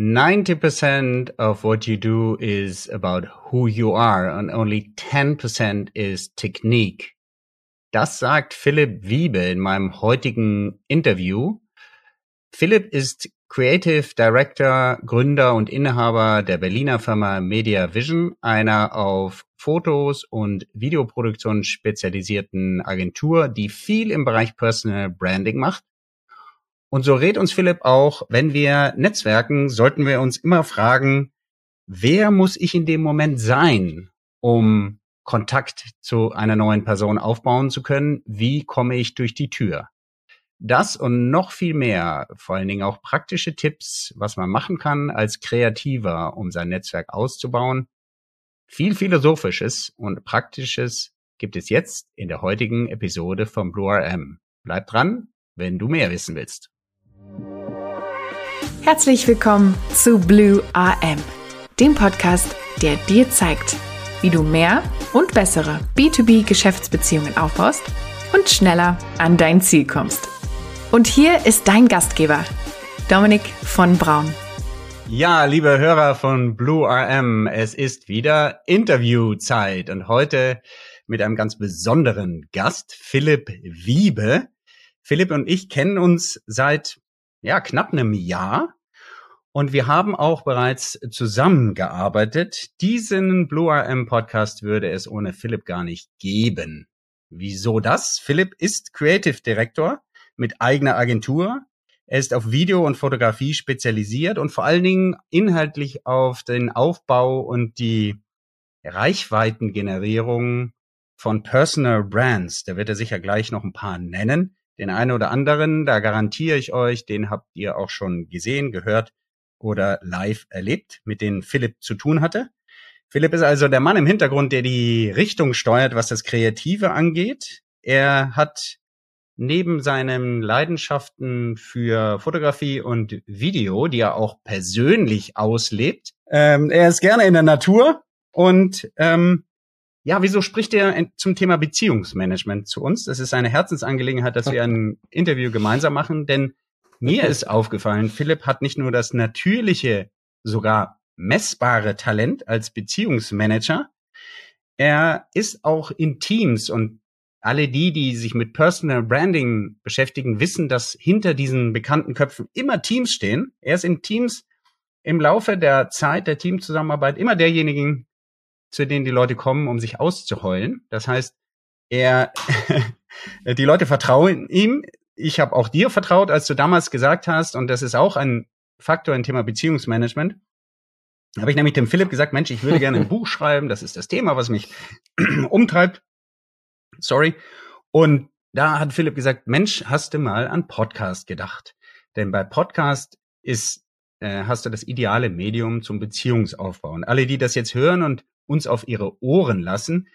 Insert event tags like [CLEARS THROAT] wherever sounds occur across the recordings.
90% of what you do is about who you are and only 10% is technique. Das sagt Philipp Wiebe in meinem heutigen Interview. Philipp ist Creative Director, Gründer und Inhaber der Berliner Firma Media Vision, einer auf Fotos und Videoproduktion spezialisierten Agentur, die viel im Bereich Personal Branding macht. Und so rät uns Philipp auch, wenn wir netzwerken, sollten wir uns immer fragen, wer muss ich in dem Moment sein, um Kontakt zu einer neuen Person aufbauen zu können? Wie komme ich durch die Tür? Das und noch viel mehr, vor allen Dingen auch praktische Tipps, was man machen kann als Kreativer, um sein Netzwerk auszubauen. Viel Philosophisches und Praktisches gibt es jetzt in der heutigen Episode vom Blue RM. Bleib dran, wenn du mehr wissen willst. Herzlich willkommen zu Blue RM, dem Podcast, der dir zeigt, wie du mehr und bessere B2B-Geschäftsbeziehungen aufbaust und schneller an dein Ziel kommst. Und hier ist dein Gastgeber, Dominik von Braun. Ja, liebe Hörer von Blue RM, es ist wieder Interviewzeit und heute mit einem ganz besonderen Gast, Philipp Wiebe. Philipp und ich kennen uns seit ja, knapp einem Jahr und wir haben auch bereits zusammengearbeitet. Diesen Blue RM Podcast würde es ohne Philipp gar nicht geben. Wieso das? Philipp ist Creative Director mit eigener Agentur. Er ist auf Video und Fotografie spezialisiert und vor allen Dingen inhaltlich auf den Aufbau und die Reichweitengenerierung von Personal Brands. Da wird er sicher gleich noch ein paar nennen. Den einen oder anderen, da garantiere ich euch, den habt ihr auch schon gesehen, gehört oder live erlebt, mit denen Philipp zu tun hatte. Philipp ist also der Mann im Hintergrund, der die Richtung steuert, was das Kreative angeht. Er hat neben seinen Leidenschaften für Fotografie und Video, die er auch persönlich auslebt. Ähm, er ist gerne in der Natur und ähm, ja, wieso spricht er zum Thema Beziehungsmanagement zu uns? Das ist eine Herzensangelegenheit, dass wir ein [LAUGHS] Interview gemeinsam machen, denn mir ist aufgefallen, Philipp hat nicht nur das natürliche, sogar messbare Talent als Beziehungsmanager, er ist auch in Teams und alle die, die sich mit Personal Branding beschäftigen, wissen, dass hinter diesen bekannten Köpfen immer Teams stehen. Er ist in Teams im Laufe der Zeit der Teamzusammenarbeit immer derjenigen, zu denen die Leute kommen, um sich auszuheulen. Das heißt, er, [LAUGHS] die Leute vertrauen ihm. Ich habe auch dir vertraut, als du damals gesagt hast, und das ist auch ein Faktor im Thema Beziehungsmanagement. Habe ich nämlich dem Philipp gesagt, Mensch, ich würde gerne ein [LAUGHS] Buch schreiben. Das ist das Thema, was mich [CLEARS THROAT] umtreibt sorry. Und da hat Philipp gesagt, Mensch, hast du mal an Podcast gedacht? Denn bei Podcast ist, äh, hast du das ideale Medium zum Beziehungsaufbau. Und alle, die das jetzt hören und uns auf ihre Ohren lassen,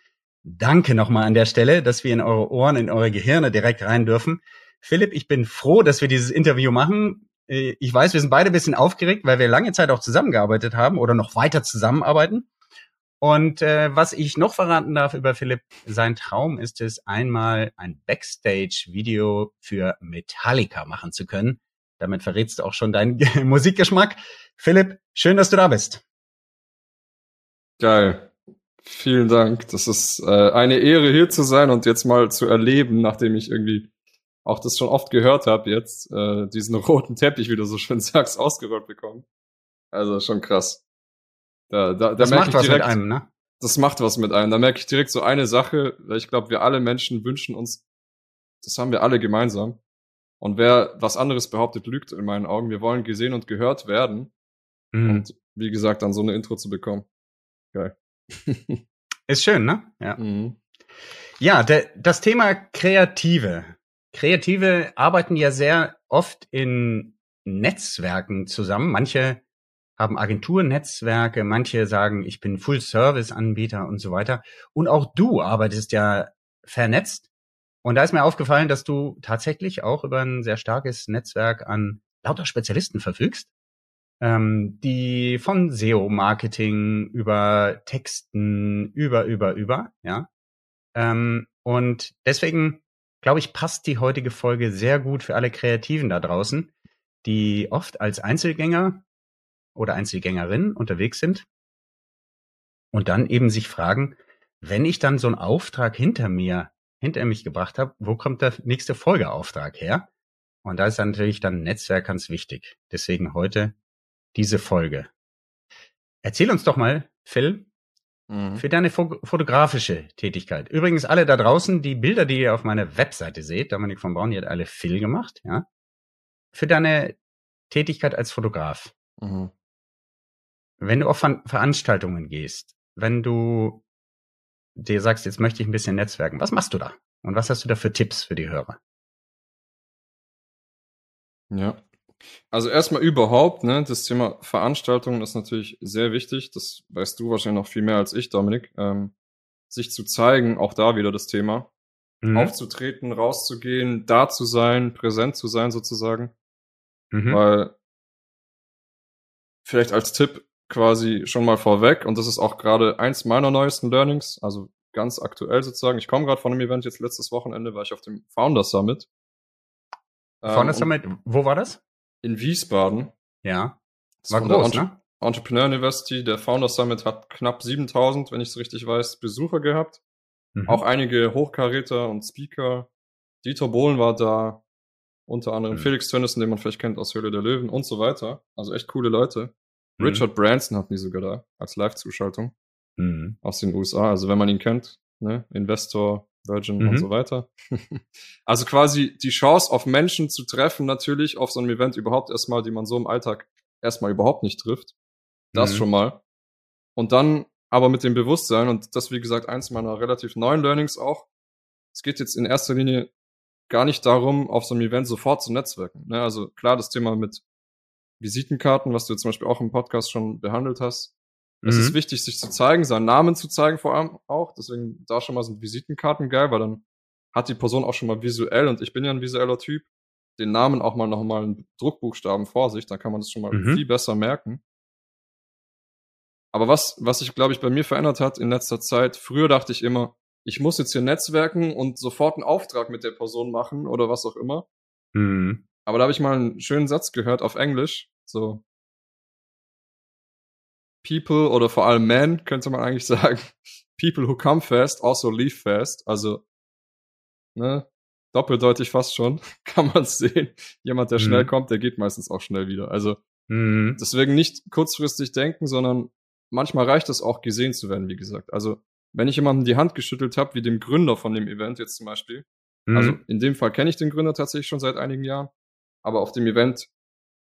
danke nochmal an der Stelle, dass wir in eure Ohren, in eure Gehirne direkt rein dürfen. Philipp, ich bin froh, dass wir dieses Interview machen. Äh, ich weiß, wir sind beide ein bisschen aufgeregt, weil wir lange Zeit auch zusammengearbeitet haben oder noch weiter zusammenarbeiten. Und äh, was ich noch verraten darf über Philipp, sein Traum ist es, einmal ein Backstage-Video für Metallica machen zu können. Damit verrätst du auch schon deinen [LAUGHS] Musikgeschmack. Philipp, schön, dass du da bist. Geil. Vielen Dank. Das ist äh, eine Ehre, hier zu sein und jetzt mal zu erleben, nachdem ich irgendwie auch das schon oft gehört habe, jetzt äh, diesen [LAUGHS] roten Teppich, wie du so schön sagst, ausgerollt bekommen. Also schon krass. Da, da, da das macht was direkt, mit einem, ne? Das macht was mit einem. Da merke ich direkt so eine Sache, weil ich glaube, wir alle Menschen wünschen uns, das haben wir alle gemeinsam. Und wer was anderes behauptet, lügt in meinen Augen. Wir wollen gesehen und gehört werden. Mhm. Und wie gesagt, dann so eine Intro zu bekommen. Geil. [LAUGHS] Ist schön, ne? Ja. Mhm. Ja, der, das Thema Kreative. Kreative arbeiten ja sehr oft in Netzwerken zusammen. Manche haben Agenturnetzwerke, manche sagen, ich bin Full-Service-Anbieter und so weiter. Und auch du arbeitest ja vernetzt. Und da ist mir aufgefallen, dass du tatsächlich auch über ein sehr starkes Netzwerk an lauter Spezialisten verfügst, ähm, die von SEO-Marketing über Texten, über, über, über, ja. Ähm, und deswegen, glaube ich, passt die heutige Folge sehr gut für alle Kreativen da draußen, die oft als Einzelgänger oder Einzelgängerinnen unterwegs sind und dann eben sich fragen, wenn ich dann so einen Auftrag hinter mir, hinter mich gebracht habe, wo kommt der nächste Folgeauftrag her? Und da ist natürlich dann Netzwerk ganz wichtig. Deswegen heute diese Folge. Erzähl uns doch mal, Phil, mhm. für deine fotografische Tätigkeit. Übrigens alle da draußen, die Bilder, die ihr auf meiner Webseite seht, Dominik von Braun, die hat alle Phil gemacht, ja. Für deine Tätigkeit als Fotograf. Mhm. Wenn du auf Veranstaltungen gehst, wenn du dir sagst, jetzt möchte ich ein bisschen netzwerken, was machst du da? Und was hast du da für Tipps für die Hörer? Ja. Also erstmal überhaupt, ne, das Thema Veranstaltungen ist natürlich sehr wichtig. Das weißt du wahrscheinlich noch viel mehr als ich, Dominik. Ähm, sich zu zeigen, auch da wieder das Thema. Mhm. Aufzutreten, rauszugehen, da zu sein, präsent zu sein sozusagen. Mhm. Weil vielleicht als Tipp quasi schon mal vorweg, und das ist auch gerade eins meiner neuesten Learnings, also ganz aktuell sozusagen. Ich komme gerade von einem Event, jetzt letztes Wochenende war ich auf dem Founder Summit. Founder ähm, Summit, wo war das? In Wiesbaden. Ja. War groß, ne? Entrepreneur University, der Founder Summit hat knapp 7000, wenn ich es richtig weiß, Besucher gehabt. Mhm. Auch einige Hochkaräter und Speaker. Dieter Bohlen war da, unter anderem mhm. Felix Tönnissen, den man vielleicht kennt aus Höhle der Löwen und so weiter. Also echt coole Leute. Mhm. Richard Branson hat die sogar da als Live-Zuschaltung mhm. aus den USA. Also wenn man ihn kennt, ne? Investor, Virgin mhm. und so weiter. also quasi die Chance auf Menschen zu treffen, natürlich auf so einem Event überhaupt erstmal, die man so im Alltag erstmal überhaupt nicht trifft. Das mhm. schon mal. Und dann aber mit dem Bewusstsein, und das wie gesagt eins meiner relativ neuen Learnings auch, es geht jetzt in erster Linie gar nicht darum, auf so einem Event sofort zu netzwerken. Ne? Also klar, das Thema mit Visitenkarten, was du zum Beispiel auch im Podcast schon behandelt hast. Es mhm. ist wichtig, sich zu zeigen, seinen Namen zu zeigen vor allem auch. Deswegen da schon mal sind Visitenkarten geil, weil dann hat die Person auch schon mal visuell, und ich bin ja ein visueller Typ, den Namen auch mal nochmal in Druckbuchstaben vor sich, dann kann man das schon mal mhm. viel besser merken. Aber was, was sich, glaube ich, bei mir verändert hat in letzter Zeit, früher dachte ich immer, ich muss jetzt hier netzwerken und sofort einen Auftrag mit der Person machen oder was auch immer. Mhm. Aber da habe ich mal einen schönen Satz gehört auf Englisch. So. People oder vor allem men, könnte man eigentlich [LAUGHS] sagen. People who come fast also leave fast. Also, ne, doppeldeutig fast schon, [LAUGHS] kann man sehen. Jemand, der mhm. schnell kommt, der geht meistens auch schnell wieder. Also, mhm. deswegen nicht kurzfristig denken, sondern manchmal reicht es auch, gesehen zu werden, wie gesagt. Also, wenn ich jemandem die Hand geschüttelt habe, wie dem Gründer von dem Event jetzt zum Beispiel, mhm. also in dem Fall kenne ich den Gründer tatsächlich schon seit einigen Jahren, aber auf dem Event,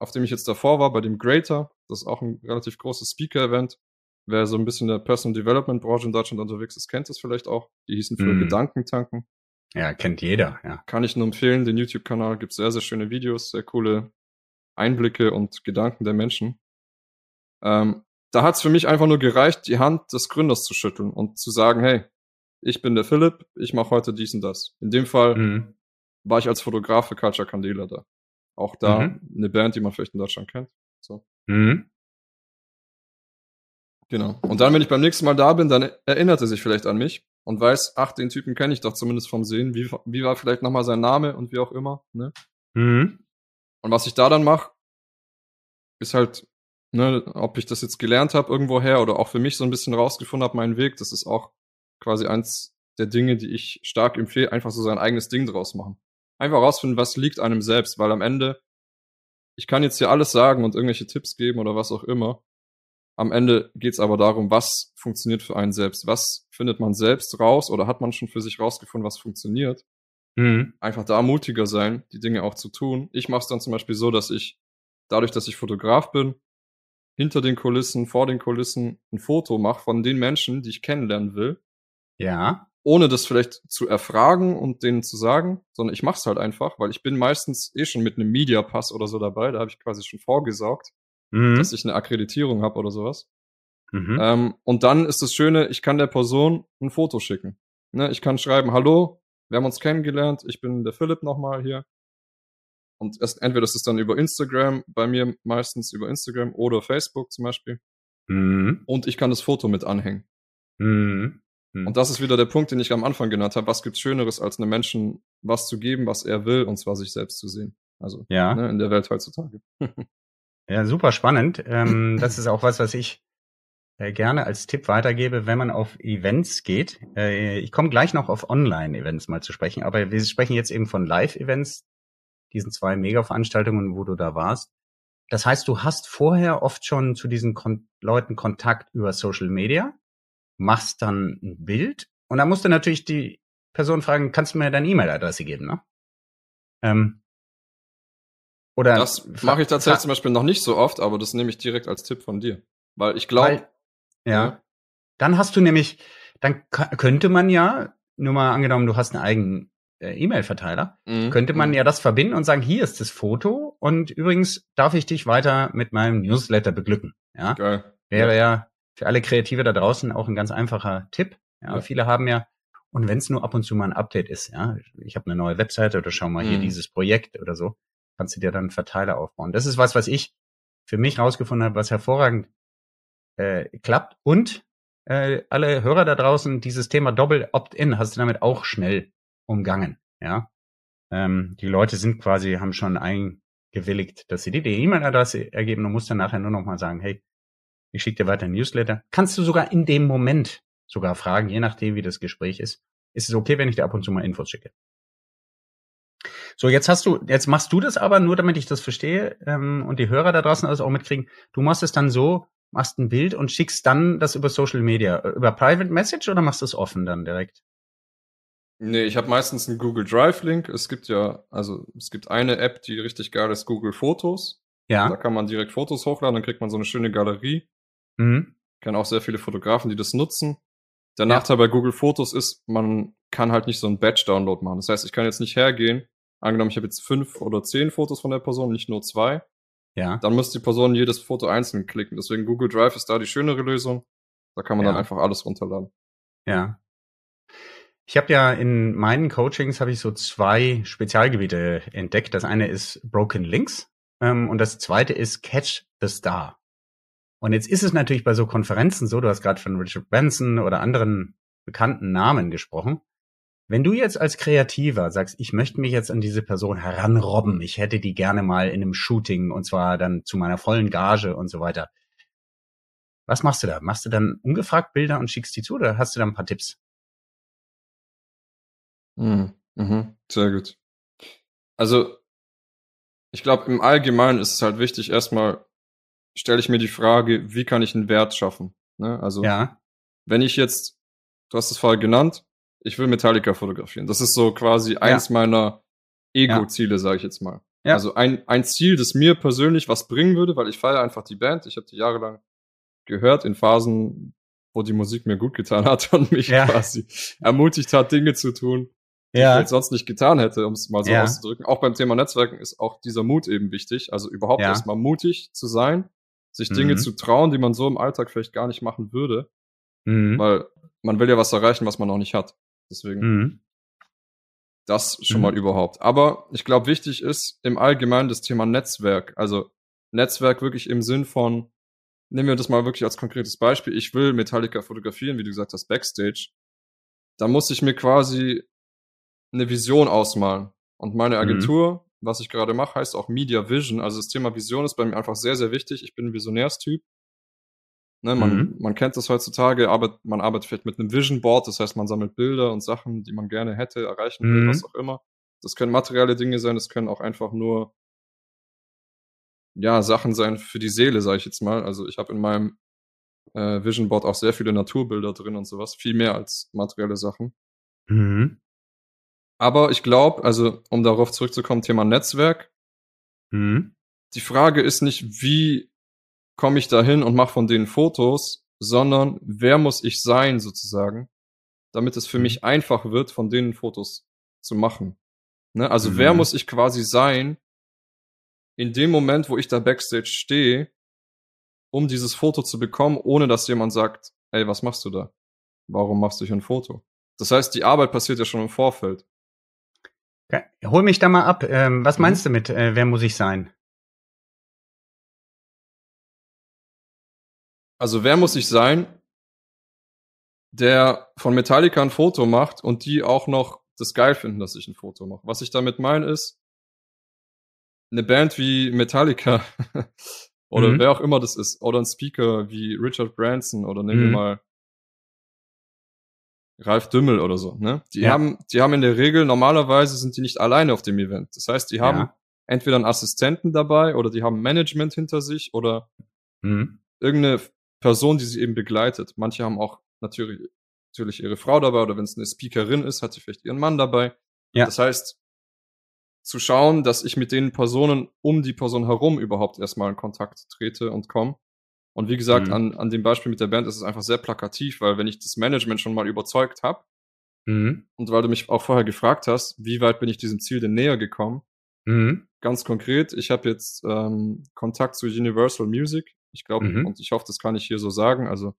auf dem ich jetzt davor war, bei dem Greater, das ist auch ein relativ großes Speaker-Event, wer so ein bisschen der Personal Development Branche in Deutschland unterwegs ist, kennt es vielleicht auch. Die hießen früher mhm. Gedankentanken. Ja, kennt jeder, ja. Kann ich nur empfehlen, den YouTube-Kanal gibt sehr, sehr schöne Videos, sehr coole Einblicke und Gedanken der Menschen. Ähm, da hat es für mich einfach nur gereicht, die Hand des Gründers zu schütteln und zu sagen, hey, ich bin der Philipp, ich mache heute dies und das. In dem Fall mhm. war ich als Fotograf für Culture Candela da. Auch da mhm. eine Band, die man vielleicht in Deutschland kennt. So. Mhm. Genau. Und dann, wenn ich beim nächsten Mal da bin, dann erinnert er sich vielleicht an mich und weiß, ach, den Typen kenne ich doch zumindest vom Sehen. Wie, wie war vielleicht nochmal sein Name und wie auch immer. Ne? Mhm. Und was ich da dann mache, ist halt, ne, ob ich das jetzt gelernt habe irgendwoher oder auch für mich so ein bisschen rausgefunden habe, meinen Weg. Das ist auch quasi eins der Dinge, die ich stark empfehle, einfach so sein eigenes Ding draus machen einfach rausfinden, was liegt einem selbst, weil am Ende, ich kann jetzt hier alles sagen und irgendwelche Tipps geben oder was auch immer. Am Ende geht es aber darum, was funktioniert für einen selbst. Was findet man selbst raus oder hat man schon für sich rausgefunden, was funktioniert? Mhm. Einfach da mutiger sein, die Dinge auch zu tun. Ich mache es dann zum Beispiel so, dass ich, dadurch, dass ich Fotograf bin, hinter den Kulissen, vor den Kulissen ein Foto mache von den Menschen, die ich kennenlernen will. Ja ohne das vielleicht zu erfragen und denen zu sagen, sondern ich mache es halt einfach, weil ich bin meistens eh schon mit einem Media Pass oder so dabei, da habe ich quasi schon vorgesaugt, mhm. dass ich eine Akkreditierung habe oder sowas. Mhm. Ähm, und dann ist das Schöne, ich kann der Person ein Foto schicken. Ne, ich kann schreiben, hallo, wir haben uns kennengelernt, ich bin der Philipp nochmal hier. Und erst, entweder ist es dann über Instagram, bei mir meistens über Instagram oder Facebook zum Beispiel. Mhm. Und ich kann das Foto mit anhängen. Mhm. Hm. Und das ist wieder der Punkt, den ich am Anfang genannt habe. Was gibt's Schöneres, als einem Menschen was zu geben, was er will, und zwar sich selbst zu sehen? Also ja. ne, in der Welt heutzutage. [LAUGHS] Ja, super spannend. Ähm, das ist auch was, was ich äh, gerne als Tipp weitergebe, wenn man auf Events geht. Äh, ich komme gleich noch auf Online-Events mal zu sprechen, aber wir sprechen jetzt eben von Live-Events, diesen zwei Mega-Veranstaltungen, wo du da warst. Das heißt, du hast vorher oft schon zu diesen Kon Leuten Kontakt über Social Media, machst dann ein Bild und dann musst du natürlich die Person fragen, kannst du mir deine E-Mail-Adresse geben, ne? Ähm, oder das mache ich tatsächlich zum Beispiel noch nicht so oft, aber das nehme ich direkt als Tipp von dir. Weil ich glaube. Ja, ja. Dann hast du nämlich, dann könnte man ja, nur mal angenommen, du hast einen eigenen äh, E-Mail-Verteiler, mhm. könnte man mhm. ja das verbinden und sagen, hier ist das Foto und übrigens darf ich dich weiter mit meinem Newsletter beglücken. Ja, Geil. wäre ja. ja für alle Kreative da draußen auch ein ganz einfacher Tipp. Ja, ja. viele haben ja und wenn es nur ab und zu mal ein Update ist, ja, ich habe eine neue Webseite oder schau mal hier mhm. dieses Projekt oder so, kannst du dir dann einen Verteiler aufbauen. Das ist was, was ich für mich rausgefunden habe, was hervorragend äh, klappt. Und äh, alle Hörer da draußen, dieses Thema Doppel Opt-in hast du damit auch schnell umgangen. Ja, ähm, die Leute sind quasi, haben schon eingewilligt, dass sie dir die E-Mail-Adresse ergeben und musst dann nachher nur noch mal sagen, hey, ich schicke dir weiter ein Newsletter. Kannst du sogar in dem Moment sogar fragen, je nachdem, wie das Gespräch ist. Ist es okay, wenn ich dir ab und zu mal Infos schicke? So, jetzt hast du, jetzt machst du das aber nur, damit ich das verstehe ähm, und die Hörer da draußen alles auch mitkriegen. Du machst es dann so, machst ein Bild und schickst dann das über Social Media, äh, über Private Message oder machst du es offen dann direkt? Nee, ich habe meistens einen Google Drive Link. Es gibt ja, also es gibt eine App, die richtig geil ist, Google Fotos. Ja. Da kann man direkt Fotos hochladen, dann kriegt man so eine schöne Galerie. Mhm. Kennen auch sehr viele Fotografen, die das nutzen. Der ja. Nachteil bei Google Fotos ist, man kann halt nicht so ein Batch-Download machen. Das heißt, ich kann jetzt nicht hergehen, angenommen, ich habe jetzt fünf oder zehn Fotos von der Person, nicht nur zwei. Ja. Dann muss die Person jedes Foto einzeln klicken. Deswegen Google Drive ist da die schönere Lösung. Da kann man ja. dann einfach alles runterladen. Ja. Ich habe ja in meinen Coachings habe ich so zwei Spezialgebiete entdeckt. Das eine ist Broken Links ähm, und das zweite ist Catch the Star. Und jetzt ist es natürlich bei so Konferenzen so, du hast gerade von Richard Branson oder anderen bekannten Namen gesprochen. Wenn du jetzt als Kreativer sagst, ich möchte mich jetzt an diese Person heranrobben, ich hätte die gerne mal in einem Shooting und zwar dann zu meiner vollen Gage und so weiter. Was machst du da? Machst du dann ungefragt Bilder und schickst die zu oder hast du da ein paar Tipps? Mhm. Mhm. Sehr gut. Also, ich glaube, im Allgemeinen ist es halt wichtig, erstmal stelle ich mir die Frage, wie kann ich einen Wert schaffen? Ne? Also, ja. wenn ich jetzt, du hast es vorher genannt, ich will Metallica fotografieren. Das ist so quasi ja. eins meiner Ego-Ziele, ja. sage ich jetzt mal. Ja. Also ein, ein Ziel, das mir persönlich was bringen würde, weil ich feiere einfach die Band. Ich habe die jahrelang gehört in Phasen, wo die Musik mir gut getan hat und mich ja. quasi ermutigt hat, Dinge zu tun, die ja. ich jetzt sonst nicht getan hätte, um es mal so ja. auszudrücken. Auch beim Thema Netzwerken ist auch dieser Mut eben wichtig. Also überhaupt erstmal mutig zu sein, sich mhm. Dinge zu trauen, die man so im Alltag vielleicht gar nicht machen würde. Mhm. Weil man will ja was erreichen, was man noch nicht hat. Deswegen mhm. das schon mhm. mal überhaupt. Aber ich glaube, wichtig ist im Allgemeinen das Thema Netzwerk. Also Netzwerk wirklich im Sinn von, nehmen wir das mal wirklich als konkretes Beispiel. Ich will Metallica fotografieren, wie du gesagt hast, Backstage. Da muss ich mir quasi eine Vision ausmalen. Und meine mhm. Agentur, mhm. Was ich gerade mache, heißt auch Media Vision. Also das Thema Vision ist bei mir einfach sehr, sehr wichtig. Ich bin ein Visionärstyp. Ne, man, mhm. man kennt das heutzutage, aber man arbeitet vielleicht mit einem Vision Board, das heißt, man sammelt Bilder und Sachen, die man gerne hätte, erreichen will, mhm. was auch immer. Das können materielle Dinge sein, das können auch einfach nur ja, Sachen sein für die Seele, sage ich jetzt mal. Also ich habe in meinem äh, Vision Board auch sehr viele Naturbilder drin und sowas, viel mehr als materielle Sachen. Mhm. Aber ich glaube, also um darauf zurückzukommen, Thema Netzwerk. Mhm. Die Frage ist nicht, wie komme ich da hin und mache von denen Fotos, sondern wer muss ich sein sozusagen, damit es für mhm. mich einfach wird, von denen Fotos zu machen. Ne? Also mhm. wer muss ich quasi sein, in dem Moment, wo ich da backstage stehe, um dieses Foto zu bekommen, ohne dass jemand sagt, ey, was machst du da? Warum machst du hier ein Foto? Das heißt, die Arbeit passiert ja schon im Vorfeld. Hol mich da mal ab. Ähm, was mhm. meinst du mit, äh, wer muss ich sein? Also wer muss ich sein, der von Metallica ein Foto macht und die auch noch das geil finden, dass ich ein Foto mache. Was ich damit meine ist, eine Band wie Metallica [LAUGHS] oder Mhm. wer auch immer das ist, oder ein Speaker wie Richard Branson oder nehmen wir Mhm. mal Ralf Dümmel oder so, ne? Die Ja. haben, die haben in der Regel, normalerweise sind die nicht alleine auf dem Event. Das heißt, die haben Ja. entweder einen Assistenten dabei oder die haben Management hinter sich oder Mhm. irgendeine Person, die sie eben begleitet. Manche haben auch natürlich, natürlich ihre Frau dabei oder wenn es eine Speakerin ist, hat sie vielleicht ihren Mann dabei. Ja. Das heißt, zu schauen, dass ich mit den Personen um die Person herum überhaupt erstmal in Kontakt trete und komme. Und wie gesagt, Mhm. an, an dem Beispiel mit der Band ist es einfach sehr plakativ, weil wenn ich das Management schon mal überzeugt habe Mhm. und weil du mich auch vorher gefragt hast, wie weit bin ich diesem Ziel denn näher gekommen, Mhm. ganz konkret, ich habe jetzt ähm, Kontakt zu Universal Music. Ich glaube, Mhm. und ich hoffe, das kann ich hier so sagen. Also,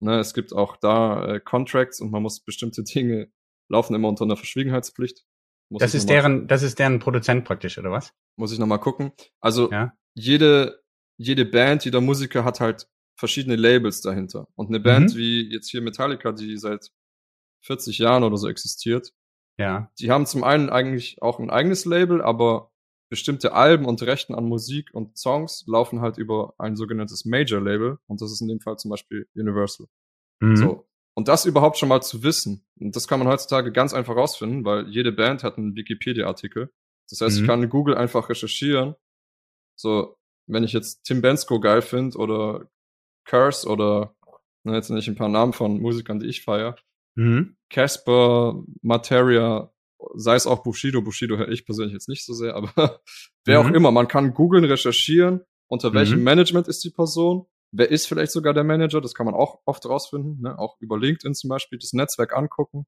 ne, es gibt auch da äh, Contracts und man muss bestimmte [LAUGHS] Dinge laufen immer unter einer Verschwiegenheitspflicht. Muss Das ist deren, das ist deren Produzent praktisch, oder was? muss ich nochmal gucken. Also Ja. jede, jede Band, jeder Musiker hat halt verschiedene Labels dahinter. Und eine Band Mhm. wie jetzt hier Metallica, die seit 40 Jahren oder so existiert, Ja. die haben zum einen eigentlich auch ein eigenes Label, aber bestimmte Alben und Rechten an Musik und Songs laufen halt über ein sogenanntes Major Label und das ist in dem Fall zum Beispiel Universal. Mhm. So. Und das überhaupt schon mal zu wissen, und das kann man heutzutage ganz einfach rausfinden, weil jede Band hat einen Wikipedia-Artikel. Das heißt, Mhm. ich kann Google einfach recherchieren. So, wenn ich jetzt Tim Bensko geil finde oder Curse oder, ne, jetzt nicht ein paar Namen von Musikern, die ich feier, Mhm. Casper, Materia, sei es auch Bushido, Bushido höre ich persönlich jetzt nicht so sehr, aber [LAUGHS] wer auch Mhm. immer, man kann googeln, recherchieren, unter welchem Mhm. Management ist die Person, wer ist vielleicht sogar der Manager, das kann man auch oft rausfinden, ne? auch über LinkedIn zum Beispiel, das Netzwerk angucken.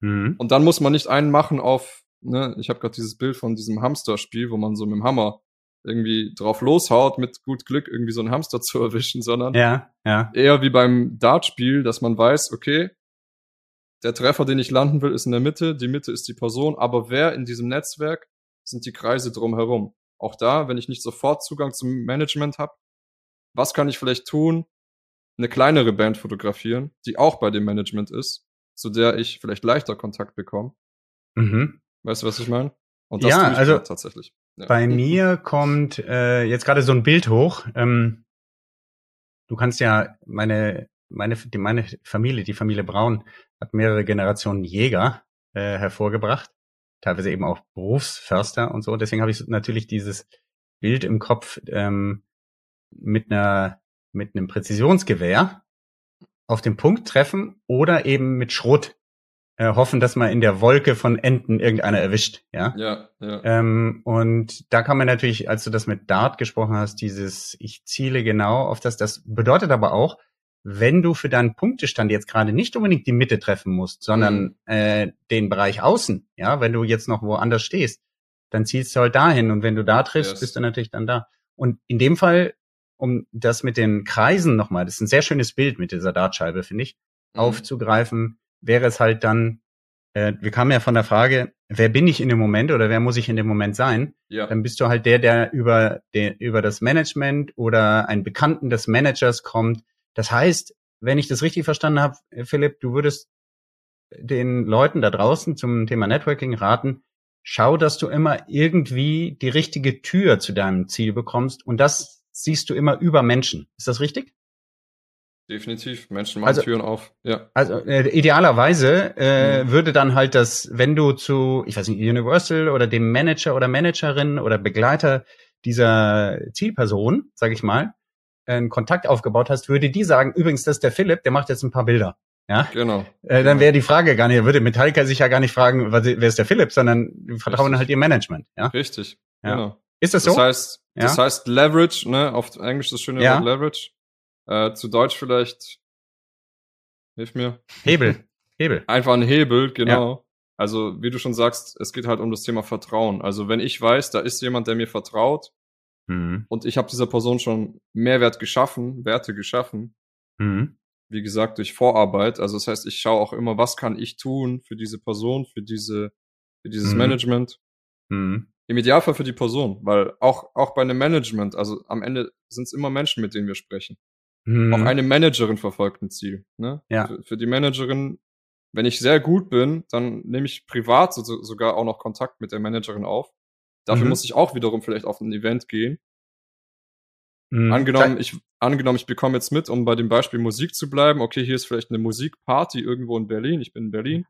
Mhm. Und dann muss man nicht einen machen auf, ne, ich habe gerade dieses Bild von diesem Hamster-Spiel, wo man so mit dem Hammer irgendwie drauf loshaut, mit gut Glück irgendwie so einen Hamster [LAUGHS] zu erwischen, sondern Ja, ja. eher wie beim Dartspiel, dass man weiß, okay, der Treffer, den ich landen will, ist in der Mitte, die Mitte ist die Person, aber wer in diesem Netzwerk sind die Kreise drumherum. Auch da, wenn ich nicht sofort Zugang zum Management habe, was kann ich vielleicht tun? Eine kleinere Band fotografieren, die auch bei dem Management ist, zu der ich vielleicht leichter Kontakt bekomme. Mhm. Weißt du, was ich meine? Und Ja, tue ich also grad tatsächlich. Bei mir kommt äh, jetzt gerade so ein Bild hoch. Ähm, du kannst ja meine meine die, meine Familie, die Familie Braun, hat mehrere Generationen Jäger äh, hervorgebracht, teilweise eben auch Berufsförster und so. Deswegen habe ich natürlich dieses Bild im Kopf ähm, mit einer mit einem Präzisionsgewehr auf den Punkt treffen oder eben mit Schrot äh, hoffen, dass man in der Wolke von Enten irgendeiner erwischt. Ja. Ja, ja. Ähm, und da kann man natürlich, als du das mit Dart gesprochen hast, dieses ich ziele genau auf das, das bedeutet aber auch, wenn du für deinen Punktestand jetzt gerade nicht unbedingt die Mitte treffen musst, sondern Mhm. äh, den Bereich außen, ja, wenn du jetzt noch woanders stehst, dann zielst du halt dahin und wenn du da triffst, Yes. bist du natürlich dann da. Und in dem Fall, um das mit den Kreisen nochmal, das ist ein sehr schönes Bild mit dieser Dartscheibe, finde ich, Mhm. aufzugreifen, wäre es halt dann, äh, wir kamen ja von der Frage, wer bin ich in dem Moment oder wer muss ich in dem Moment sein? Ja, Dann bist du halt der, der über, der, über das Management oder einen Bekannten des Managers kommt. Das heißt, wenn ich das richtig verstanden habe, Philipp, du würdest den Leuten da draußen zum Thema Networking raten, schau, dass du immer irgendwie die richtige Tür zu deinem Ziel bekommst und das siehst du immer über Menschen. Ist das richtig? Definitiv. Menschen machen Also- Türen auf. Ja. Also äh, idealerweise äh, Mhm. würde dann halt das, wenn du zu, ich weiß nicht, Universal oder dem Manager oder Managerin oder Begleiter dieser Zielperson, sag ich mal, einen Kontakt aufgebaut hast, würde die sagen, übrigens, das ist der Philipp, der macht jetzt ein paar Bilder. Ja, Genau. äh, dann wäre die Frage gar nicht, würde Metallica sich ja gar nicht fragen, was, wer ist der Philipp, sondern die vertrauen Richtig. halt ihr Management. Ja, Richtig. Ja. Genau. ist das so? Das heißt, Ja. das heißt Leverage, ne, auf Englisch das schöne Ja. Wort Leverage. Äh, zu Deutsch vielleicht, hilf mir, Hebel, [LAUGHS] Hebel. einfach ein Hebel, genau. Also, wie du schon sagst, es geht halt um das Thema Vertrauen. Also, wenn ich weiß, da ist jemand, der mir vertraut Mhm. und ich habe dieser Person schon Mehrwert geschaffen, Werte geschaffen, Mhm. wie gesagt, durch Vorarbeit. Also, das heißt, ich schaue auch immer, was kann ich tun für diese Person, für diese, für dieses Mhm. Management. Mhm. Im Idealfall für die Person, weil auch, auch bei einem Management, also am Ende sind es immer Menschen, mit denen wir sprechen. Mhm. Auch eine Managerin verfolgt ein Ziel. Ne? Ja. Für, für die Managerin, wenn ich sehr gut bin, dann nehme ich privat so, so- sogar auch noch Kontakt mit der Managerin auf. Dafür Mhm. muss ich auch wiederum vielleicht auf ein Event gehen. Mhm. Angenommen, ich, angenommen, ich bekomme jetzt mit, um bei dem Beispiel Musik zu bleiben. Okay, hier ist vielleicht eine Musikparty irgendwo in Berlin. Ich bin in Berlin.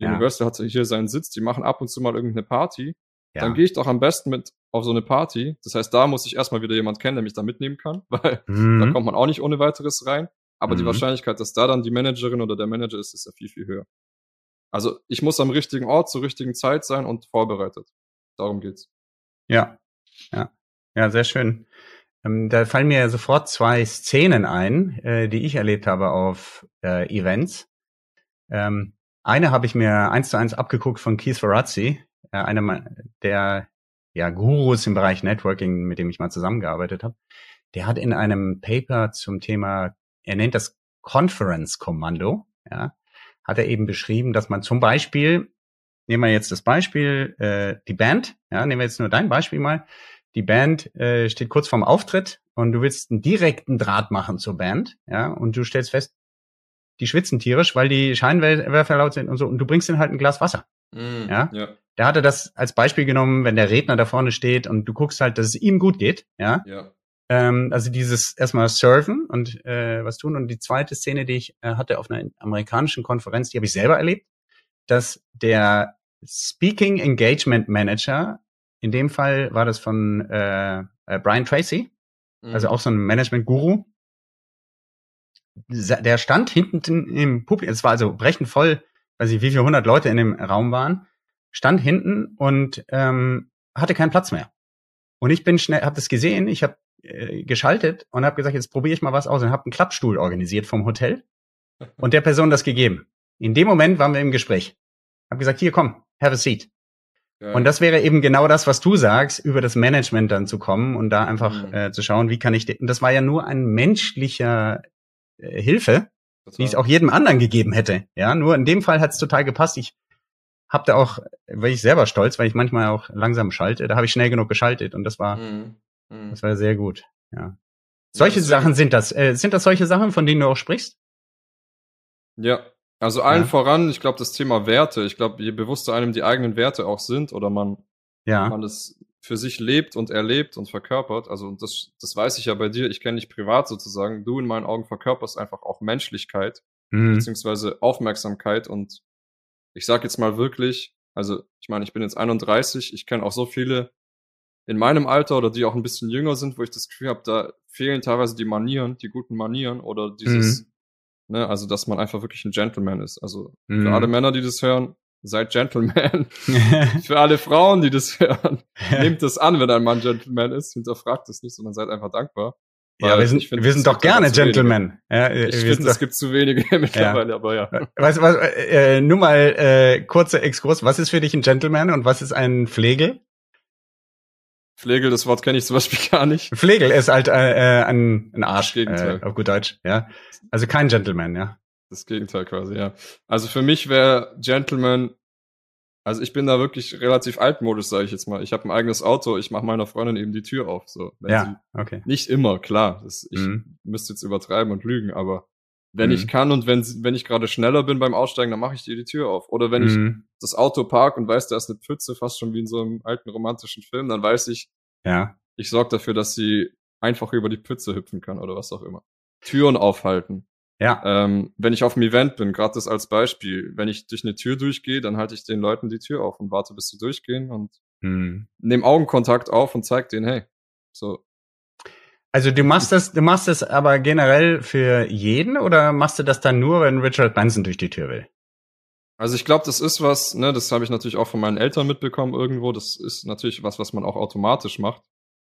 Ja. Universal hat hier seinen Sitz. Die machen ab und zu mal irgendeine Party. Ja. Dann gehe ich doch am besten mit auf so eine Party. Das heißt, da muss ich erstmal wieder jemand kennen, der mich da mitnehmen kann, [LAUGHS] weil mhm. da kommt man auch nicht ohne weiteres rein. Aber mhm. die Wahrscheinlichkeit, dass da dann die Managerin oder der Manager ist, ist ja viel, viel höher. Also ich muss am richtigen Ort zur richtigen Zeit sein und vorbereitet. Darum geht's. Ja, ja, ja, sehr schön. Ähm, da fallen mir sofort zwei Szenen ein, äh, die ich erlebt habe auf äh, Events. Ähm, eine habe ich mir eins zu eins abgeguckt von Keith Ferrazzi, äh, einer der ja, Gurus im Bereich Networking, mit dem ich mal zusammengearbeitet habe. Der hat in einem Paper zum Thema, er nennt das Conference-Kommando, ja, hat er eben beschrieben, dass man zum Beispiel, nehmen wir jetzt das Beispiel, äh, die Band, ja, nehmen wir jetzt nur dein Beispiel mal, die Band äh, steht kurz vorm Auftritt und du willst einen direkten Draht machen zur Band, ja, und du stellst fest, die schwitzen tierisch, weil die Scheinwerfer laut sind und so, und du bringst ihnen halt ein Glas Wasser. Mm, ja? ja. Der hatte das als Beispiel genommen, wenn der Redner da vorne steht und du guckst halt, dass es ihm gut geht, ja. ja. Ähm, also dieses erstmal surfen und äh, was tun. Und die zweite Szene, die ich äh, hatte auf einer amerikanischen Konferenz, die habe ich selber erlebt, dass der Speaking Engagement Manager in dem Fall war das von äh, äh, Brian Tracy, also mhm. also auch so ein Management-Guru. Der stand hinten im Publikum, es war also brechend voll, weiß ich, wie viele hundert Leute in dem Raum waren, stand hinten und ähm, hatte keinen Platz mehr. Und ich bin schnell, habe das gesehen, ich habe äh, geschaltet und habe gesagt, jetzt probiere ich mal was aus und habe einen Klappstuhl organisiert vom Hotel [LAUGHS] und der Person das gegeben. In dem Moment waren wir im Gespräch. Hab gesagt, hier komm, have a seat. Und das wäre eben genau das, was du sagst, über das Management dann zu kommen und da einfach mhm. äh, zu schauen, wie kann ich, und das war ja nur ein menschlicher äh, Hilfe, die es auch jedem anderen gegeben hätte. Ja, nur in dem Fall hat es total gepasst. Ich habe da auch, war ich selber stolz, weil ich manchmal auch langsam schalte. Da habe ich schnell genug geschaltet und das war, mhm. Mhm. das war sehr gut. Ja. Solche ja, Sachen sind das. Äh, sind das solche Sachen, von denen du auch sprichst? Ja, also allen ja. voran, ich glaube, das Thema Werte. Ich glaube, je bewusster einem die eigenen Werte auch sind oder man, ja. man das für sich lebt und erlebt und verkörpert. Also das, das weiß ich ja bei dir. Ich kenne dich privat sozusagen. Du in meinen Augen verkörperst einfach auch Menschlichkeit mhm. beziehungsweise Aufmerksamkeit. Und ich sag jetzt mal wirklich, also ich meine, ich bin jetzt 31. Ich kenne auch so viele in meinem Alter oder die auch ein bisschen jünger sind, wo ich das Gefühl habe, da fehlen teilweise die Manieren, die guten Manieren oder dieses mhm Ne? Also, dass man einfach wirklich ein Gentleman ist. Also mhm. für alle Männer, die das hören, seid Gentleman. [LAUGHS] für alle Frauen, die das [LAUGHS] hören, nehmt das an, wenn ein Mann Gentleman ist, hinterfragt es nicht, sondern seid einfach dankbar. Ja, wir sind, find, wir sind doch gerne Gentlemen. Ja, ich finde, es gibt zu wenige [LAUGHS] mittlerweile, ja. aber ja. [LAUGHS] Du was, äh, nur mal äh, kurzer Exkurs. Was ist für dich ein Gentleman und was ist ein Pflegel? Pflegel, das Wort kenne ich zum Beispiel [LAUGHS] gar nicht. Pflegel ist halt äh, äh ein, ein Arsch, äh, auf gut Deutsch, ja. Also kein Gentleman, ja. Das Gegenteil quasi, ja. Also für mich wäre Gentleman, also ich bin da wirklich relativ altmodisch, sage ich jetzt mal. Ich habe ein eigenes Auto, ich mache meiner Freundin eben die Tür auf. So, ja, okay. Nicht immer, klar. Das, ich mhm. müsste jetzt übertreiben und lügen, aber wenn mhm. ich kann und wenn, wenn ich gerade schneller bin beim Aussteigen, dann mache ich dir die Tür auf. Oder wenn mhm. ich das Auto park und weiß, da ist eine Pfütze, fast schon wie in so einem alten romantischen Film, dann weiß ich, ja. ich sorge dafür, dass sie einfach über die Pfütze hüpfen kann oder was auch immer. Türen aufhalten. Ja. Ähm, wenn ich auf einem Event bin, gerade das als Beispiel, wenn ich durch eine Tür durchgehe, dann halte ich den Leuten die Tür auf und warte, bis sie durchgehen und mhm. nehme Augenkontakt auf und zeig denen, hey, so, also du machst das, du machst das aber generell für jeden oder machst du das dann nur, wenn Richard Branson durch die Tür will? Also ich glaube, das ist was, ne, das habe ich natürlich auch von meinen Eltern mitbekommen irgendwo. Das ist natürlich was, was man auch automatisch macht.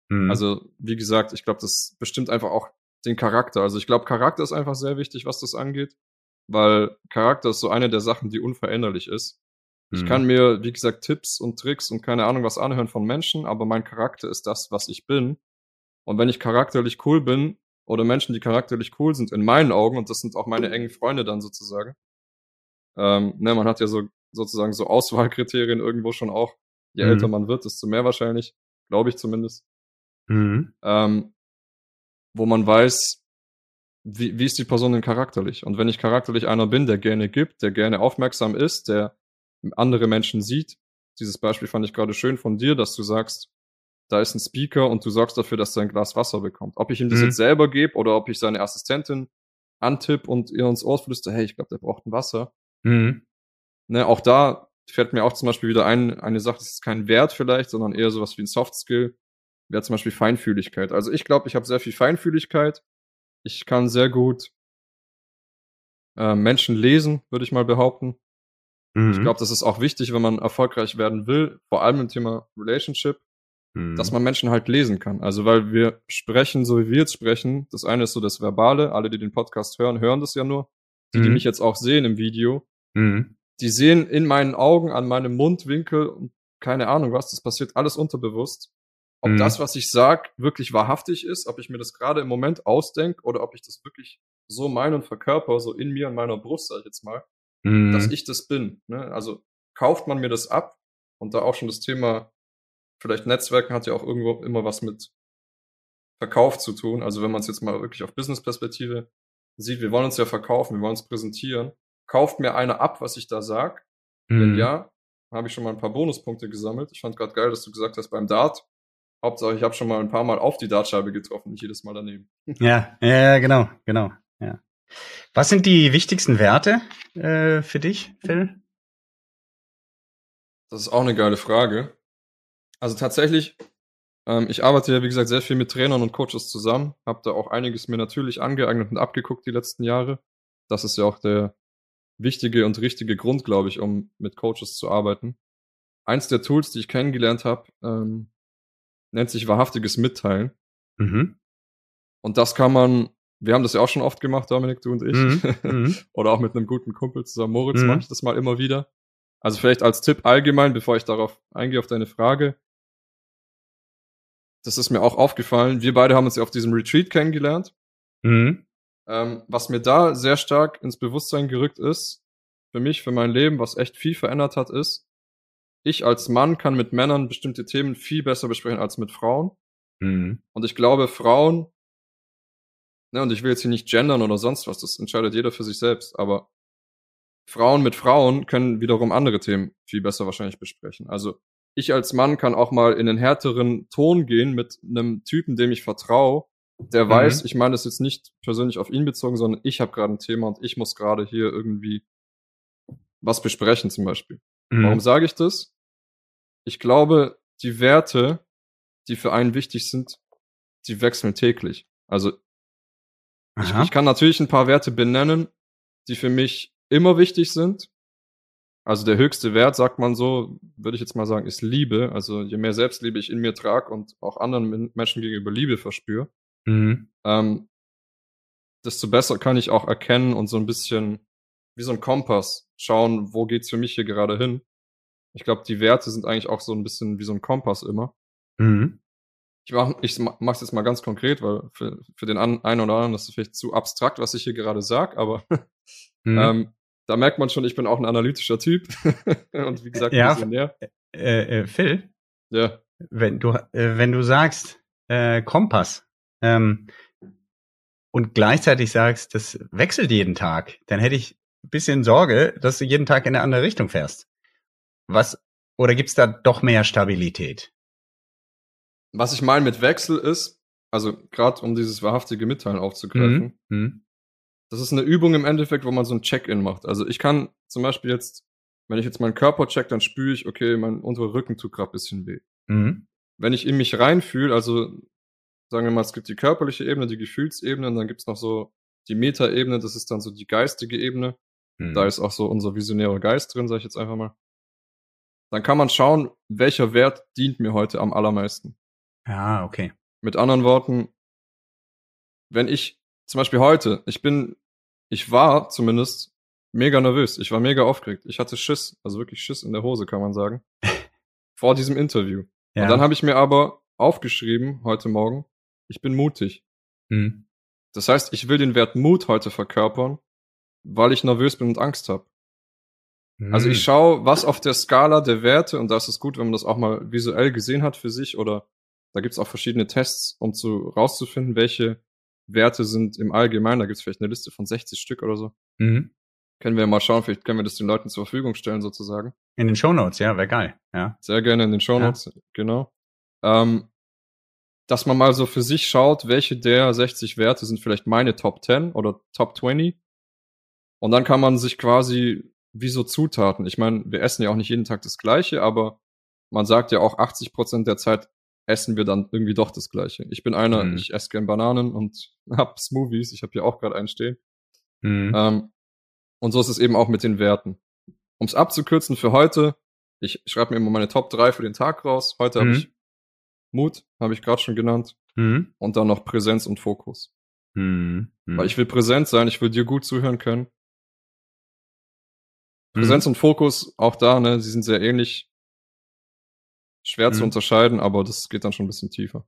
Mhm. Also wie gesagt, ich glaube, das bestimmt einfach auch den Charakter. Also ich glaube, Charakter ist einfach sehr wichtig, was das angeht, weil Charakter ist so eine der Sachen, die unveränderlich ist. Mhm. Ich kann mir, wie gesagt, Tipps und Tricks und keine Ahnung was anhören von Menschen, aber mein Charakter ist das, was ich bin. Und wenn ich charakterlich cool bin, oder Menschen, die charakterlich cool sind, in meinen Augen, und das sind auch meine engen Freunde dann sozusagen, ähm, ne, man hat ja so sozusagen so Auswahlkriterien irgendwo schon auch. Je mhm. älter man wird, desto mehr wahrscheinlich, glaube ich zumindest. Mhm. Ähm, wo man weiß, wie, wie ist die Person denn charakterlich? Und wenn ich charakterlich einer bin, der gerne gibt, der gerne aufmerksam ist, der andere Menschen sieht, dieses Beispiel fand ich gerade schön von dir, dass du sagst, da ist ein Speaker und du sorgst dafür, dass er ein Glas Wasser bekommt. Ob ich ihm das Mhm. jetzt selber gebe oder ob ich seine Assistentin antipp und ihr ins Ohr flüster, hey, ich glaube, der braucht ein Wasser. Mhm. Ne, auch da fällt mir auch zum Beispiel wieder ein, eine Sache, das ist kein Wert vielleicht, sondern eher sowas wie ein Soft Skill, wäre zum Beispiel Feinfühligkeit. Also ich glaube, ich habe sehr viel Feinfühligkeit. Ich kann sehr gut äh, Menschen lesen, würde ich mal behaupten. Mhm. Ich glaube, das ist auch wichtig, wenn man erfolgreich werden will, vor allem im Thema Relationship, Mhm. dass man Menschen halt lesen kann. Also weil wir sprechen, so wie wir jetzt sprechen. Das eine ist so das Verbale. Alle, die den Podcast hören, hören das ja nur. Die, die Mhm. mich jetzt auch sehen im Video, Mhm. die sehen in meinen Augen, an meinem Mundwinkel und keine Ahnung was, das passiert alles unterbewusst. Ob Mhm. das, was ich sag, wirklich wahrhaftig ist, ob ich mir das gerade im Moment ausdenke oder ob ich das wirklich so meine und verkörper, so in mir, in meiner Brust, sag ich jetzt mal, Mhm. dass ich das bin. Ne? Also kauft man mir das ab und da auch schon das Thema, vielleicht Netzwerken hat ja auch irgendwo immer was mit Verkauf zu tun. Also wenn man es jetzt mal wirklich auf Business-Perspektive sieht, wir wollen uns ja verkaufen, wir wollen uns präsentieren. Kauft mir einer ab, was ich da sag? Wenn Mhm. ja, habe ich schon mal ein paar Bonuspunkte gesammelt. Ich fand gerade geil, dass du gesagt hast, beim Dart, Hauptsache ich habe schon mal ein paar Mal auf die Dartscheibe getroffen, nicht jedes Mal daneben. [LAUGHS] Ja, ja, genau, genau. Ja. Was sind die wichtigsten Werte äh, für dich, Phil? Das ist auch eine geile Frage. Also tatsächlich, ähm, ich arbeite ja, wie gesagt, sehr viel mit Trainern und Coaches zusammen, habe da auch einiges mir natürlich angeeignet und abgeguckt die letzten Jahre. Das ist ja auch der wichtige und richtige Grund, glaube ich, um mit Coaches zu arbeiten. Eins der Tools, die ich kennengelernt habe, ähm, nennt sich wahrhaftiges Mitteilen. Mhm. Und das kann man, wir haben das ja auch schon oft gemacht, Dominik, du und ich. Mhm. Mhm. [LAUGHS] Oder auch mit einem guten Kumpel zusammen, Moritz, Mhm. mache ich das mal immer wieder. Also vielleicht als Tipp allgemein, bevor ich darauf eingehe, auf deine Frage. Das ist mir auch aufgefallen. Wir beide haben uns ja auf diesem Retreat kennengelernt. Mhm. Ähm, was mir da sehr stark ins Bewusstsein gerückt ist, für mich, für mein Leben, was echt viel verändert hat, ist, ich als Mann kann mit Männern bestimmte Themen viel besser besprechen als mit Frauen. Mhm. Und ich glaube, Frauen, ne, und ich will jetzt hier nicht gendern oder sonst was, das entscheidet jeder für sich selbst, aber Frauen mit Frauen können wiederum andere Themen viel besser wahrscheinlich besprechen. Also ich als Mann kann auch mal in einen härteren Ton gehen mit einem Typen, dem ich vertraue, der Mhm. weiß, ich meine das jetzt nicht persönlich auf ihn bezogen, sondern ich habe gerade ein Thema und ich muss gerade hier irgendwie was besprechen zum Beispiel. Mhm. Warum sage ich das? Ich glaube, die Werte, die für einen wichtig sind, die wechseln täglich. Also ich, ich kann natürlich ein paar Werte benennen, die für mich immer wichtig sind. Also der höchste Wert, sagt man so, würde ich jetzt mal sagen, ist Liebe. Also je mehr Selbstliebe ich in mir trage und auch anderen Men- Menschen gegenüber Liebe verspüre, Mhm. ähm, desto besser kann ich auch erkennen und so ein bisschen wie so ein Kompass schauen, wo geht's für mich hier gerade hin. Ich glaube, die Werte sind eigentlich auch so ein bisschen wie so ein Kompass immer. Mhm. Ich mache ich mach's jetzt mal ganz konkret, weil für, für den einen oder anderen ist es vielleicht zu abstrakt, was ich hier gerade sag, aber [LAUGHS] Mhm. ähm, da merkt man schon, ich bin auch ein analytischer Typ [LAUGHS] und wie gesagt, Ja. Visionär. Äh, äh, Phil, Ja, wenn du äh, wenn du sagst äh, Kompass ähm, und gleichzeitig sagst, das wechselt jeden Tag, dann hätte ich bisschen Sorge, dass du jeden Tag in eine andere Richtung fährst. Was oder gibt's da doch mehr Stabilität? was ich meine mit Wechsel ist, also gerade um dieses wahrhaftige Mitteilen aufzugreifen, Mhm. Mhm. das ist eine Übung im Endeffekt, wo man so ein Check-in macht. Also ich kann zum Beispiel jetzt, wenn ich jetzt meinen Körper check, dann spüre ich, okay, mein unterer Rücken tut gerade bisschen weh. Mhm. Wenn ich in mich reinfühle, also sagen wir mal, es gibt die körperliche Ebene, die Gefühlsebene und dann gibt's noch so die Metaebene, das ist dann so die geistige Ebene. Mhm. Da ist auch so unser visionärer Geist drin, sage ich jetzt einfach mal. Dann kann man schauen, welcher Wert dient mir heute am allermeisten. Ah, okay. Mit anderen Worten, wenn ich zum Beispiel heute, ich bin, ich war zumindest mega nervös, ich war mega aufgeregt, ich hatte Schiss, also wirklich Schiss in der Hose, kann man sagen, [LAUGHS] vor diesem Interview. Ja. Und dann habe ich mir aber aufgeschrieben heute Morgen, ich bin mutig. mhm. Das heißt, ich will den Wert Mut heute verkörpern, weil ich nervös bin und Angst habe. Also Mhm. ich schaue, was auf der Skala der Werte, und da ist es gut, wenn man das auch mal visuell gesehen hat für sich, oder da gibt's auch verschiedene Tests, um zu rauszufinden, welche Werte sind im Allgemeinen. Da gibt's vielleicht eine Liste von 60 Stück oder so. Mhm. Können wir mal schauen, vielleicht können wir das den Leuten zur Verfügung stellen, sozusagen. In den Shownotes, ja, wäre geil. Ja. Sehr gerne in den Shownotes, genau. Ähm, dass man mal so für sich schaut, welche der 60 Werte sind vielleicht meine Top 10 oder Top 20. Und dann kann man sich quasi wie so Zutaten. Ich meine, wir essen ja auch nicht jeden Tag das Gleiche, aber man sagt ja auch 80 Prozent der Zeit essen wir dann irgendwie doch das Gleiche. Ich bin einer, mhm. ich esse gern Bananen und [LAUGHS] hab Smoothies. Ich habe hier auch gerade einen stehen. Mhm. Ähm, und so ist es eben auch mit den Werten. Um es abzukürzen für heute, ich schreibe mir immer meine Top 3 für den Tag raus. Heute mhm. habe ich Mut, habe ich gerade schon genannt. Mhm. Und dann noch Präsenz und Fokus. Mhm. mhm. Weil ich will präsent sein, ich will dir gut zuhören können. Präsenz mhm. und Fokus, auch da, ne, sie sind sehr ähnlich. Schwer zu mhm. unterscheiden, aber das geht dann schon ein bisschen tiefer.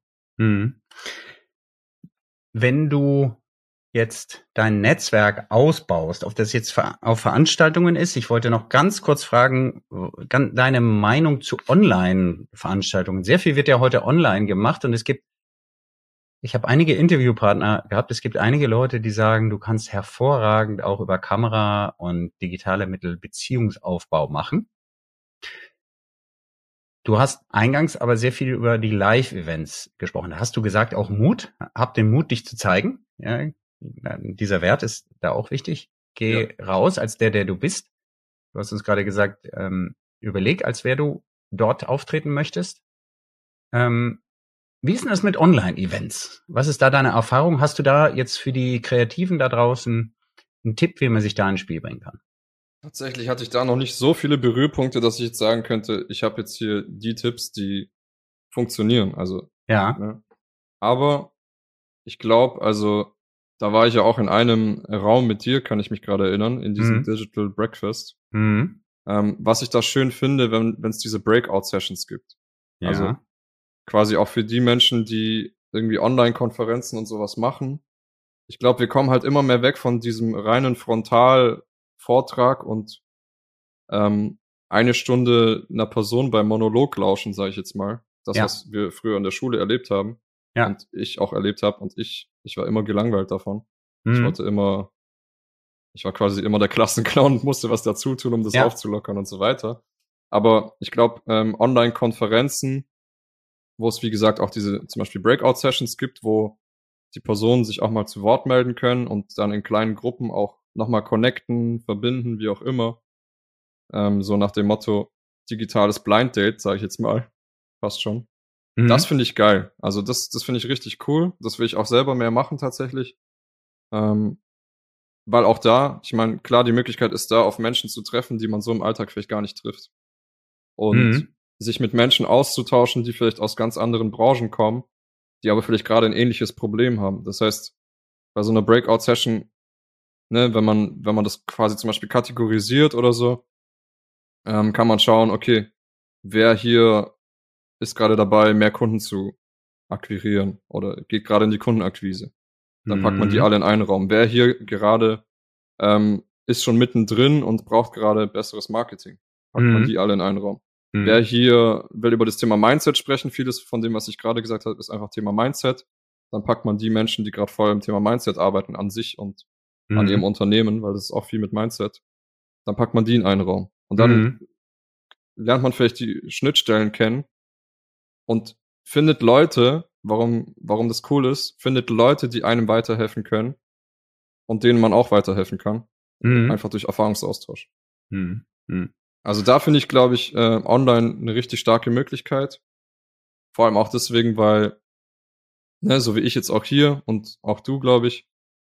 Wenn du jetzt dein Netzwerk ausbaust, ob das jetzt auf Veranstaltungen ist. Ich wollte noch ganz kurz fragen, deine Meinung zu Online-Veranstaltungen. Sehr viel wird ja heute online gemacht und es gibt, ich habe einige Interviewpartner gehabt, es gibt einige Leute, die sagen, du kannst hervorragend auch über Kamera und digitale Mittel Beziehungsaufbau machen. Du hast eingangs aber sehr viel über die Live-Events gesprochen. Da hast du gesagt, auch Mut. Hab den Mut, dich zu zeigen. Ja, dieser Wert ist da auch wichtig. Geh ja. raus als der, der du bist. Du hast uns gerade gesagt, ähm, überleg, als wer du dort auftreten möchtest. Ähm, wie ist denn das mit Online-Events? Was ist da deine Erfahrung? Hast du da jetzt für die Kreativen da draußen einen Tipp, wie man sich da ins Spiel bringen kann? Tatsächlich hatte ich da noch nicht so viele Berührpunkte, dass ich jetzt sagen könnte, ich habe jetzt hier die Tipps, die funktionieren. Also ja. Ne? Aber ich glaube, also da war ich ja auch in einem Raum mit dir, kann ich mich gerade erinnern, in diesem mhm. Digital Breakfast. Mhm. Ähm, was ich da schön finde, wenn es diese Breakout-Sessions gibt. Ja. Also quasi auch für die Menschen, die irgendwie Online-Konferenzen und sowas machen. Ich glaube, wir kommen halt immer mehr weg von diesem reinen Frontal-Vortrag und ähm, eine Stunde einer Person beim Monolog lauschen, sage ich jetzt mal. Das, ja. was wir früher in der Schule erlebt haben ja. und ich auch erlebt habe und ich, ich war immer gelangweilt davon. Mhm. Ich wollte immer, ich war quasi immer der Klassenclown und musste was dazu tun, um das ja. aufzulockern und so weiter. Aber ich glaube, ähm, Online-Konferenzen, wo es wie gesagt auch diese zum Beispiel Breakout-Sessions gibt, wo die Personen sich auch mal zu Wort melden können und dann in kleinen Gruppen auch nochmal connecten, verbinden, wie auch immer. Ähm, so nach dem Motto digitales Blind Date, sage ich jetzt mal. Fast schon. Mhm. Das finde ich geil. Also das, das finde ich richtig cool. Das will ich auch selber mehr machen tatsächlich. Ähm, weil auch da, ich meine, klar, die Möglichkeit ist da, auf Menschen zu treffen, die man so im Alltag vielleicht gar nicht trifft. Und mhm. Sich mit Menschen auszutauschen, die vielleicht aus ganz anderen Branchen kommen, die aber vielleicht gerade ein ähnliches Problem haben. Das heißt, bei so einer Breakout-Session, ne, wenn man, wenn man das quasi zum Beispiel kategorisiert oder so, ähm, kann man schauen, okay, wer hier ist gerade dabei, mehr Kunden zu akquirieren oder geht gerade in die Kundenakquise. Dann mhm. packt man die mhm. alle in einen Raum. Wer hier gerade ähm, ist schon mittendrin und braucht gerade besseres Marketing, packt mhm. man die alle in einen Raum. Mhm. Wer hier will über das Thema Mindset sprechen, vieles von dem, was ich gerade gesagt habe, ist einfach Thema Mindset. Dann packt man die Menschen, die gerade voll im Thema Mindset arbeiten, an sich und an ihrem mhm. Unternehmen, weil das ist auch viel mit Mindset. Dann packt man die in einen Raum. Und dann mhm. lernt man vielleicht die Schnittstellen kennen und findet Leute, warum, warum das cool ist, findet Leute, die einem weiterhelfen können und denen man auch weiterhelfen kann. Mhm. Einfach durch Erfahrungsaustausch. Mhm. Also da finde ich, glaube ich, äh, online eine richtig starke Möglichkeit. Vor allem auch deswegen, weil, ne, so wie ich jetzt auch hier und auch du, glaube ich,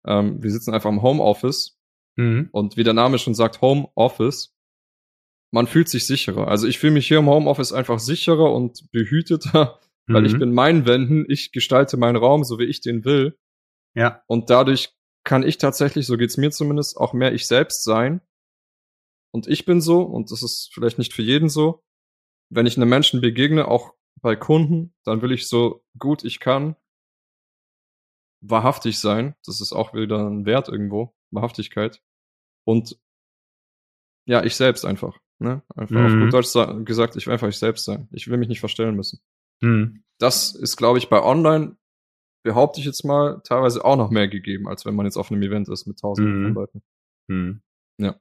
ähm, wir sitzen einfach im Homeoffice. Mhm. Und wie der Name schon sagt, Homeoffice, man fühlt sich sicherer. Also ich fühle mich hier im Homeoffice einfach sicherer und behüteter, [LAUGHS] weil mhm. ich bin meinen Wänden, ich gestalte meinen Raum, so wie ich den will. Ja. Und dadurch kann ich tatsächlich, so geht's mir zumindest, auch mehr ich selbst sein. Und ich bin so, und das ist vielleicht nicht für jeden so, wenn ich einem Menschen begegne, auch bei Kunden, dann will ich so gut ich kann wahrhaftig sein. Das ist auch wieder ein Wert irgendwo, Wahrhaftigkeit. Und ja, ich selbst einfach. Ne? Einfach mhm. auf gut Deutsch gesagt, ich will einfach ich selbst sein. Ich will mich nicht verstellen müssen. Mhm. Das ist, glaube ich, bei Online, behaupte ich jetzt mal, teilweise auch noch mehr gegeben, als wenn man jetzt auf einem Event ist mit tausenden mhm. von Leuten. Mhm. Ja.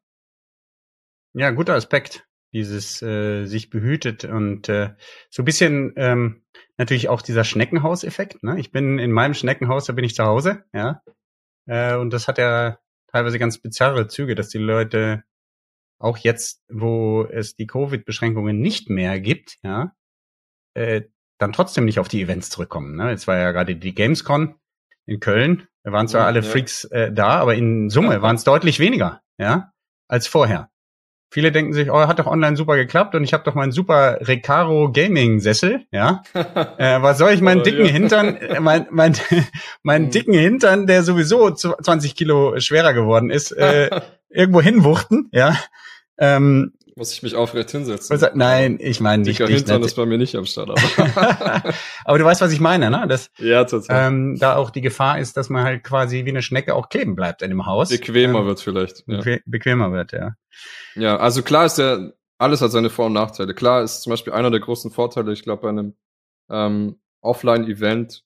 Ja, guter Aspekt. Dieses äh, sich behütet und äh, so ein bisschen ähm, natürlich auch dieser Schneckenhauseffekt. Ne? Ich bin in meinem Schneckenhaus, da bin ich zu Hause, ja. Äh, und das hat ja teilweise ganz bizarre Züge, dass die Leute auch jetzt, wo es die Covid-Beschränkungen nicht mehr gibt, ja, äh, dann trotzdem nicht auf die Events zurückkommen. Ne? Jetzt war ja gerade die Gamescon in Köln. Da waren zwar ja, alle ja. Freaks äh, da, aber in Summe waren es deutlich weniger, ja, als vorher. Viele denken sich, oh, hat doch online super geklappt und ich habe doch meinen super Recaro Gaming Sessel, ja. [LAUGHS] äh, was soll ich meinen dicken. Hintern, äh, mein, mein, [LAUGHS] meinen mhm. dicken Hintern, der sowieso 20 Kilo schwerer geworden ist, äh, [LAUGHS] irgendwo hinwuchten, ja. Ähm, muss ich mich aufrecht hinsetzen? Nein, ich meine nicht. Dicker Hintern ist bei mir nicht am Start. Aber. [LAUGHS] aber du weißt, was ich meine, ne? Dass, ja, total. Ähm, da auch die Gefahr ist, dass man halt quasi wie eine Schnecke auch kleben bleibt in dem Haus. Bequemer ähm, wird vielleicht. Ja. Bequemer wird, ja. Ja, also klar ist der, alles hat seine Vor- und Nachteile. Klar ist zum Beispiel einer der großen Vorteile, ich glaube, bei einem ähm, Offline-Event,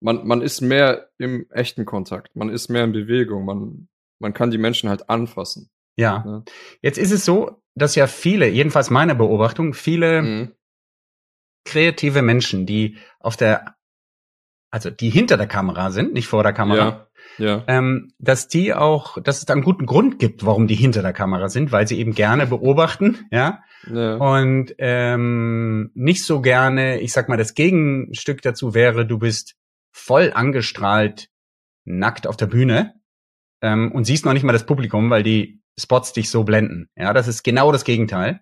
man, man ist mehr im echten Kontakt, man ist mehr in Bewegung, man, man kann die Menschen halt anfassen. Ja. ja. Jetzt ist es so, dass ja viele, jedenfalls meine Beobachtung, viele mhm. kreative Menschen, die auf der, also die hinter der Kamera sind, nicht vor der Kamera, ja, ja. Ähm, dass die auch, dass es da einen guten Grund gibt, warum die hinter der Kamera sind, weil sie eben gerne beobachten, [LAUGHS] ja, ja. und ähm, nicht so gerne, ich sag mal, das Gegenstück dazu wäre, du bist voll angestrahlt, nackt auf der Bühne ähm, und siehst noch nicht mal das Publikum, weil die Spots dich so blenden. Ja, das ist genau das Gegenteil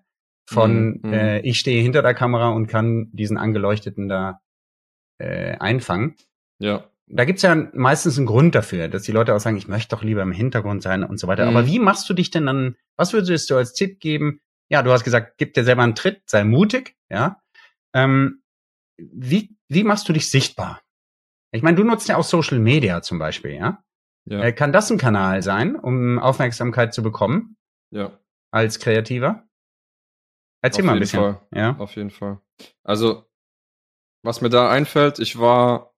von mhm. äh, ich stehe hinter der Kamera und kann diesen angeleuchteten da äh, einfangen. Ja. Da gibt's ja meistens einen Grund dafür, dass die Leute auch sagen, ich möchte doch lieber im Hintergrund sein und so weiter. Mhm. Aber wie machst du dich denn dann, was würdest du als Tipp geben? Ja, du hast gesagt, gib dir selber einen Tritt, sei mutig, ja. Ähm, wie, wie machst du dich sichtbar? Ich meine, du nutzt ja auch Social Media zum Beispiel, ja? Ja. Äh, kann das ein Kanal sein, um Aufmerksamkeit zu bekommen? Ja. Als Kreativer? Erzähl Auf mal ein bisschen. Fall. Ja. Auf jeden Fall. Also, was mir da einfällt, ich war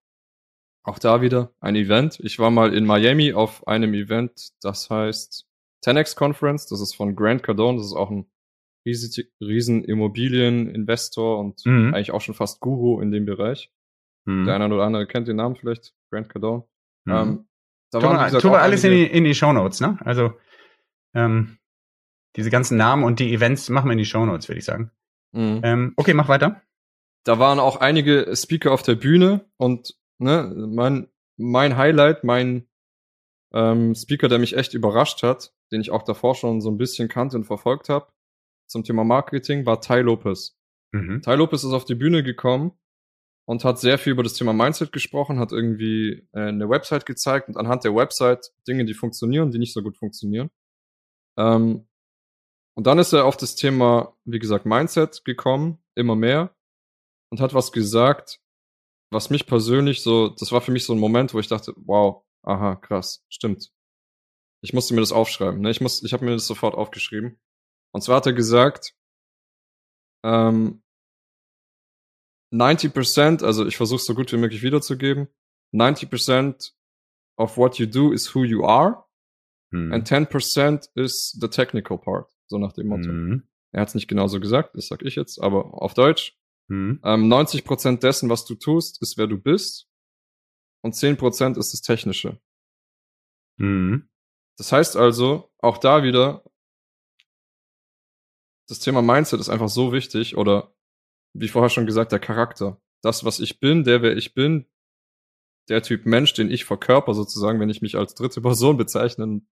auch da wieder ein Event. Ich war mal in Miami auf einem Event, das heißt 10x Conference. Das ist von Grant Cardone. Das ist auch ein riesen Immobilieninvestor und mhm. eigentlich auch schon fast Guru in dem Bereich. Mhm. Der eine oder andere kennt den Namen vielleicht, Grant Cardone. Mhm. Ähm, da tun wir, tun wir alles in die, in die Shownotes, ne? Also ähm, diese ganzen Namen und die Events machen wir in die Shownotes, würde ich sagen. Mhm. Ähm, okay, mach weiter. Da waren auch einige Speaker auf der Bühne und ne, mein, mein Highlight, mein ähm, Speaker, der mich echt überrascht hat, den ich auch davor schon so ein bisschen kannte und verfolgt habe, zum Thema Marketing, war Ty Lopez. Mhm. Ty Lopez ist auf die Bühne gekommen und hat sehr viel über das Thema Mindset gesprochen, hat irgendwie äh, eine Website gezeigt und anhand der Website Dinge, die funktionieren, die nicht so gut funktionieren. Ähm, und dann ist er auf das Thema, wie gesagt, Mindset gekommen, immer mehr, und hat was gesagt, was mich persönlich so, das war für mich so ein Moment, wo ich dachte, wow, aha, krass, stimmt. Ich musste mir das aufschreiben. Ne? Ich muss, ich habe mir das sofort aufgeschrieben. Und zwar hat er gesagt, ähm, 90%, also ich versuche so gut wie möglich wiederzugeben, 90% of what you do is who you are hm. and 10% is the technical part, so nach dem Motto. Hm. Er hat es nicht genauso gesagt, das sag ich jetzt, aber auf Deutsch. Hm. Ähm, 90% dessen, was du tust, ist wer du bist und 10% ist das Technische. Hm. Das heißt also, auch da wieder, das Thema Mindset ist einfach so wichtig oder wie vorher schon gesagt, der Charakter. Das, was ich bin, der, wer ich bin, der Typ Mensch, den ich verkörper sozusagen, wenn ich mich als dritte Person bezeichnen,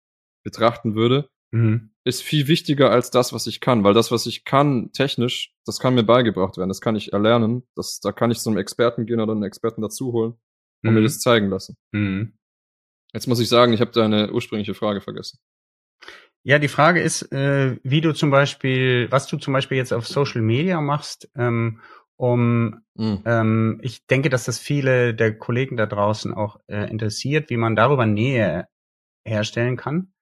betrachten würde, mhm. ist viel wichtiger als das, was ich kann. Weil das, was ich kann, technisch, das kann mir beigebracht werden, das kann ich erlernen. Das, da kann ich zu einem Experten gehen oder einen Experten dazu holen und mhm. mir das zeigen lassen. Mhm. Jetzt muss ich sagen, ich habe deine ursprüngliche Frage vergessen. Ja, die Frage ist, äh, wie du zum Beispiel, was du zum Beispiel jetzt auf Social Media machst, ähm, um, mhm. ähm, ich denke, dass das viele der Kollegen da draußen auch äh, interessiert, wie man darüber Nähe herstellen kann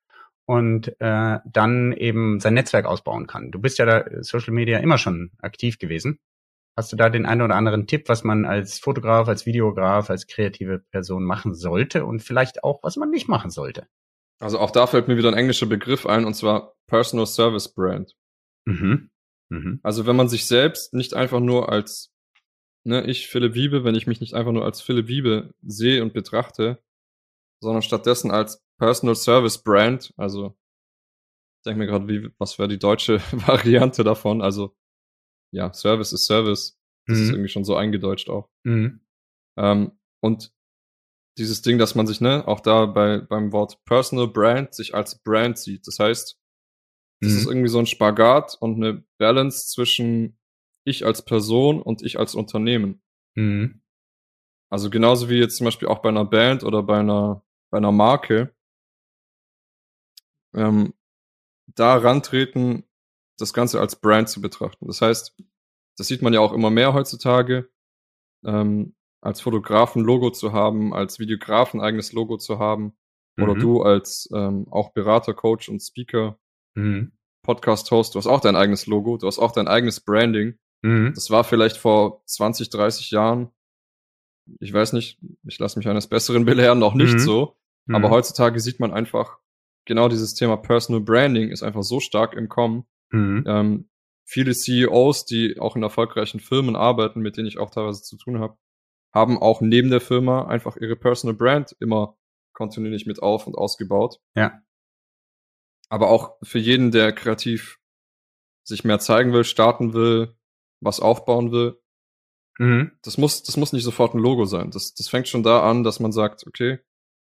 und äh, dann eben sein Netzwerk ausbauen kann. Du bist ja da Social Media immer schon aktiv gewesen. Hast du da den einen oder anderen Tipp, was man als Fotograf, als Videograf, als kreative Person machen sollte und vielleicht auch, was man nicht machen sollte? Also auch da fällt mir wieder ein englischer Begriff ein, und zwar Personal Service Brand. Mhm. Mhm. Also wenn man sich selbst nicht einfach nur als, ne, ich Philipp Wiebe, wenn ich mich nicht einfach nur als Philipp Wiebe sehe und betrachte, sondern stattdessen als Personal Service Brand, also ich denke mir gerade, wie, was wäre die deutsche [LAUGHS] Variante davon? Also ja, Service ist Service. Das ist Mhm. irgendwie schon so eingedeutscht auch. Mhm. Ähm, und dieses Ding, dass man sich, ne, auch da bei, beim Wort Personal Brand sich als Brand sieht. Das heißt, das Mhm. ist irgendwie so ein Spagat und eine Balance zwischen ich als Person und ich als Unternehmen. Mhm. Also genauso wie jetzt zum Beispiel auch bei einer Band oder bei einer, bei einer Marke, ähm, da rantreten, das Ganze als Brand zu betrachten. Das heißt, das sieht man ja auch immer mehr heutzutage, ähm, als Fotografen Logo zu haben, als Videografen eigenes Logo zu haben, oder Mhm. du als ähm, auch Berater, Coach und Speaker, Mhm. Podcast-Host, du hast auch dein eigenes Logo, du hast auch dein eigenes Branding. Mhm. Das war vielleicht vor 20, 30 Jahren, ich weiß nicht, ich lasse mich eines Besseren belehren, noch nicht Mhm. so. Aber Mhm. heutzutage sieht man einfach, genau dieses Thema Personal Branding ist einfach so stark im Kommen. Mhm. Ähm, viele CEOs, die auch in erfolgreichen Firmen arbeiten, mit denen ich auch teilweise zu tun habe, haben auch neben der Firma einfach ihre Personal Brand immer kontinuierlich mit auf und ausgebaut. Ja. Aber auch für jeden, der kreativ sich mehr zeigen will, starten will, was aufbauen will, Mhm. das muss, das muss nicht sofort ein Logo sein. Das, das fängt schon da an, dass man sagt, okay,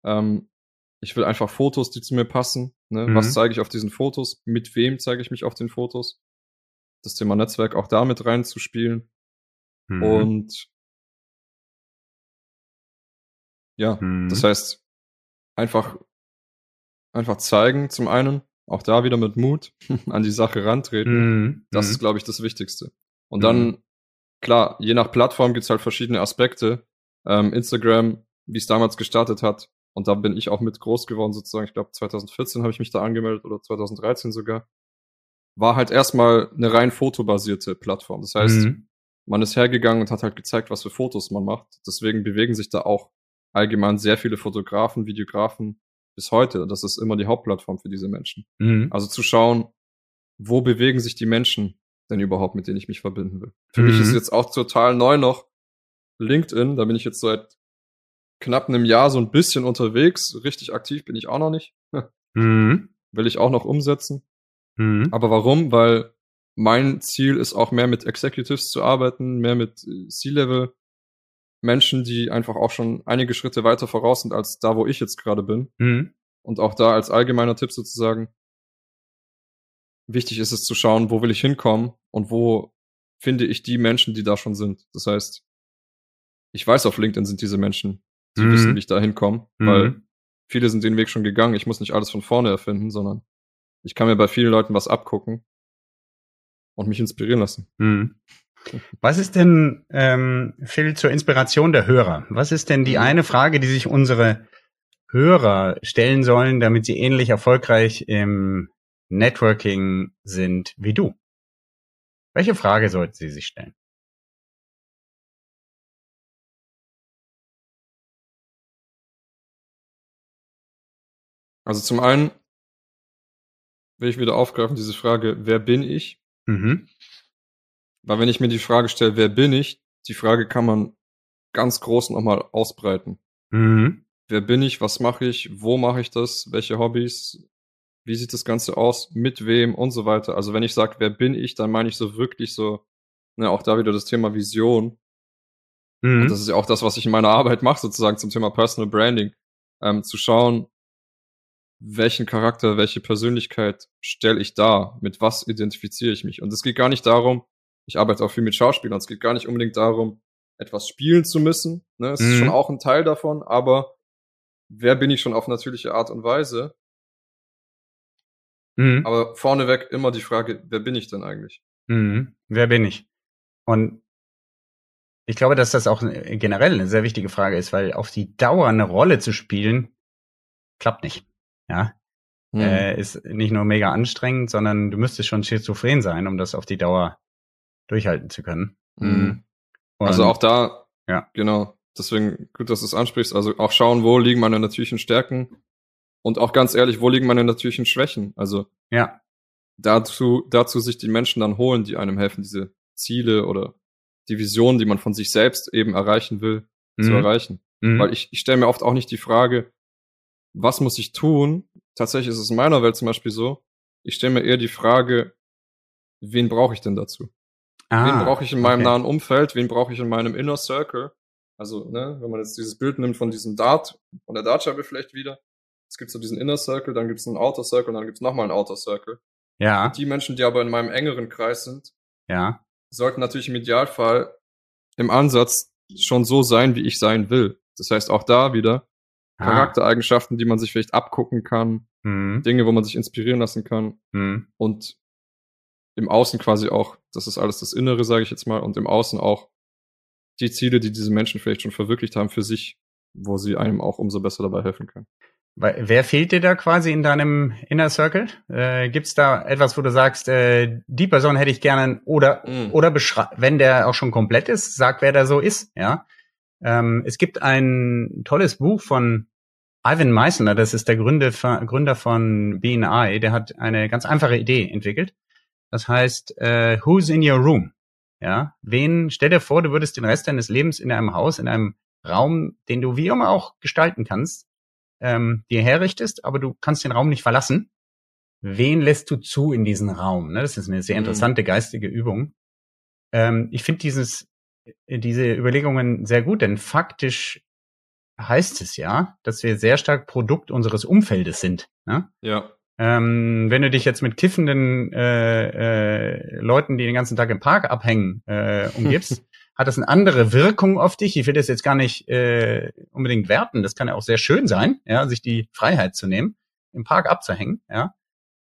ähm, ich will einfach Fotos, die zu mir passen. Ne? Mhm. Was zeige ich auf diesen Fotos? Mit wem zeige ich mich auf den Fotos? Das Thema Netzwerk auch da mit reinzuspielen. Mhm. Und ja, Mhm. das heißt, einfach, einfach zeigen zum einen, auch da wieder mit Mut [LAUGHS] an die Sache rantreten. Mhm. Das Mhm. ist, glaube ich, das Wichtigste. Und Mhm. dann, klar, je nach Plattform gibt's halt verschiedene Aspekte. Ähm, Instagram, wie es damals gestartet hat, und da bin ich auch mit groß geworden, sozusagen. Ich glaube, 2014 habe ich mich da angemeldet oder 2013 sogar. War halt erstmal eine rein fotobasierte Plattform. Das heißt, Mhm. man ist hergegangen und hat halt gezeigt, was für Fotos man macht. Deswegen bewegen sich da auch allgemein sehr viele Fotografen, Videografen bis heute. Das ist immer die Hauptplattform für diese Menschen. Mhm. Also zu schauen, wo bewegen sich die Menschen denn überhaupt, mit denen ich mich verbinden will. Für mich Mhm. ist jetzt auch total neu noch LinkedIn. Da bin ich jetzt seit knapp einem Jahr so ein bisschen unterwegs. Richtig aktiv bin ich auch noch nicht. [LAUGHS] Mhm. Will ich auch noch umsetzen. Mhm. Aber warum? Weil mein Ziel ist auch mehr mit Executives zu arbeiten, mehr mit C-Level Menschen, die einfach auch schon einige Schritte weiter voraus sind als da, wo ich jetzt gerade bin. Mhm. Und auch da als allgemeiner Tipp sozusagen, wichtig ist es zu schauen, wo will ich hinkommen und wo finde ich die Menschen, die da schon sind. Das heißt, ich weiß, auf LinkedIn sind diese Menschen, die Mhm. wissen, wie ich da hinkomme, Mhm. weil viele sind den Weg schon gegangen. Ich muss nicht alles von vorne erfinden, sondern ich kann mir bei vielen Leuten was abgucken und mich inspirieren lassen. Mhm. Was ist denn, ähm, Phil, zur Inspiration der Hörer? Was ist denn die Mhm. eine Frage, die sich unsere Hörer stellen sollen, damit sie ähnlich erfolgreich im Networking sind wie du? Welche Frage sollten sie sich stellen? Also zum einen will ich wieder aufgreifen, diese Frage, wer bin ich? Mhm. Weil wenn ich mir die Frage stelle, wer bin ich, die Frage kann man ganz groß nochmal ausbreiten. Mhm. Wer bin ich? Was mache ich? Wo mache ich das? Welche Hobbys? Wie sieht das Ganze aus? Mit wem? Und so weiter. Also wenn ich sage, wer bin ich, dann meine ich so wirklich so, ne, auch da wieder das Thema Vision. Mhm. Und das ist ja auch das, was ich in meiner Arbeit mache, sozusagen zum Thema Personal Branding. Ähm, zu schauen, welchen Charakter, welche Persönlichkeit stelle ich dar? Mit was identifiziere ich mich? Und es geht gar nicht darum, ich arbeite auch viel mit Schauspielern, es geht gar nicht unbedingt darum, etwas spielen zu müssen. Ne? Es ist Mhm. schon auch ein Teil davon, aber wer bin ich schon auf natürliche Art und Weise? Mhm. Aber vorneweg immer die Frage, wer bin ich denn eigentlich? Mhm. Wer bin ich? Und ich glaube, dass das auch äh, generell eine sehr wichtige Frage ist, weil auf die Dauer eine Rolle zu spielen, klappt nicht. Ja, Hm. äh, ist nicht nur mega anstrengend, sondern du müsstest schon schizophren sein, um das auf die Dauer durchhalten zu können. Mhm. Und, Also auch da, Ja. genau. Deswegen gut, dass du es ansprichst. Also auch schauen, wo liegen meine natürlichen Stärken und auch ganz ehrlich, wo liegen meine natürlichen Schwächen? Also ja, dazu, dazu sich die Menschen dann holen, die einem helfen, diese Ziele oder die Vision, die man von sich selbst eben erreichen will, mhm. zu erreichen. Mhm. Weil ich, ich stelle mir oft auch nicht die Frage, was muss ich tun? Tatsächlich ist es in meiner Welt zum Beispiel so, ich stelle mir eher die Frage, wen brauche ich denn dazu? Ah, wen brauche ich in meinem okay. nahen Umfeld? Wen brauche ich in meinem Inner Circle? Also, ne, wenn man jetzt dieses Bild nimmt von diesem Dart, von der Dartscheibe vielleicht wieder. Es gibt so diesen Inner Circle, dann gibt es einen Outer Circle, dann gibt es nochmal einen Outer Circle. Ja. Und die Menschen, die aber in meinem engeren Kreis sind, ja. sollten natürlich im Idealfall im Ansatz schon so sein, wie ich sein will. Das heißt, auch da wieder ah. Charaktereigenschaften, die man sich vielleicht abgucken kann, mhm. Dinge, wo man sich inspirieren lassen kann mhm. und im Außen quasi auch, das ist alles das Innere, sage ich jetzt mal, und im Außen auch die Ziele, die diese Menschen vielleicht schon verwirklicht haben für sich, wo sie einem auch umso besser dabei helfen können. Wer fehlt dir da quasi in deinem Inner Circle? Äh, Gibt da etwas, wo du sagst, äh, die Person hätte ich gerne oder mm. oder wenn der auch schon komplett ist, sag, wer da so ist. Ja, ähm, es gibt ein tolles Buch von Ivan Meissner, das ist der Gründer, Gründer von BNI, der hat eine ganz einfache Idee entwickelt. Das heißt, äh, Who's in your room? Ja, wen, stell dir vor, du würdest den Rest deines Lebens in einem Haus, in einem Raum, den du wie immer auch gestalten kannst, ähm, dir herrichtest, aber du kannst den Raum nicht verlassen. Wen lässt du zu in diesen Raum? Ne? Das ist eine sehr mhm. interessante geistige Übung. Ähm, ich finde dieses, diese Überlegungen sehr gut, denn faktisch heißt es ja, dass wir sehr stark Produkt unseres Umfeldes sind. Ne? Ja. Ähm, wenn du dich jetzt mit kiffenden äh, äh, Leuten, die den ganzen Tag im Park abhängen, äh, umgibst, [LAUGHS] hat das eine andere Wirkung auf dich. Ich will das jetzt gar nicht äh, unbedingt werten. Das kann ja auch sehr schön sein, ja, sich die Freiheit zu nehmen, im Park abzuhängen, ja.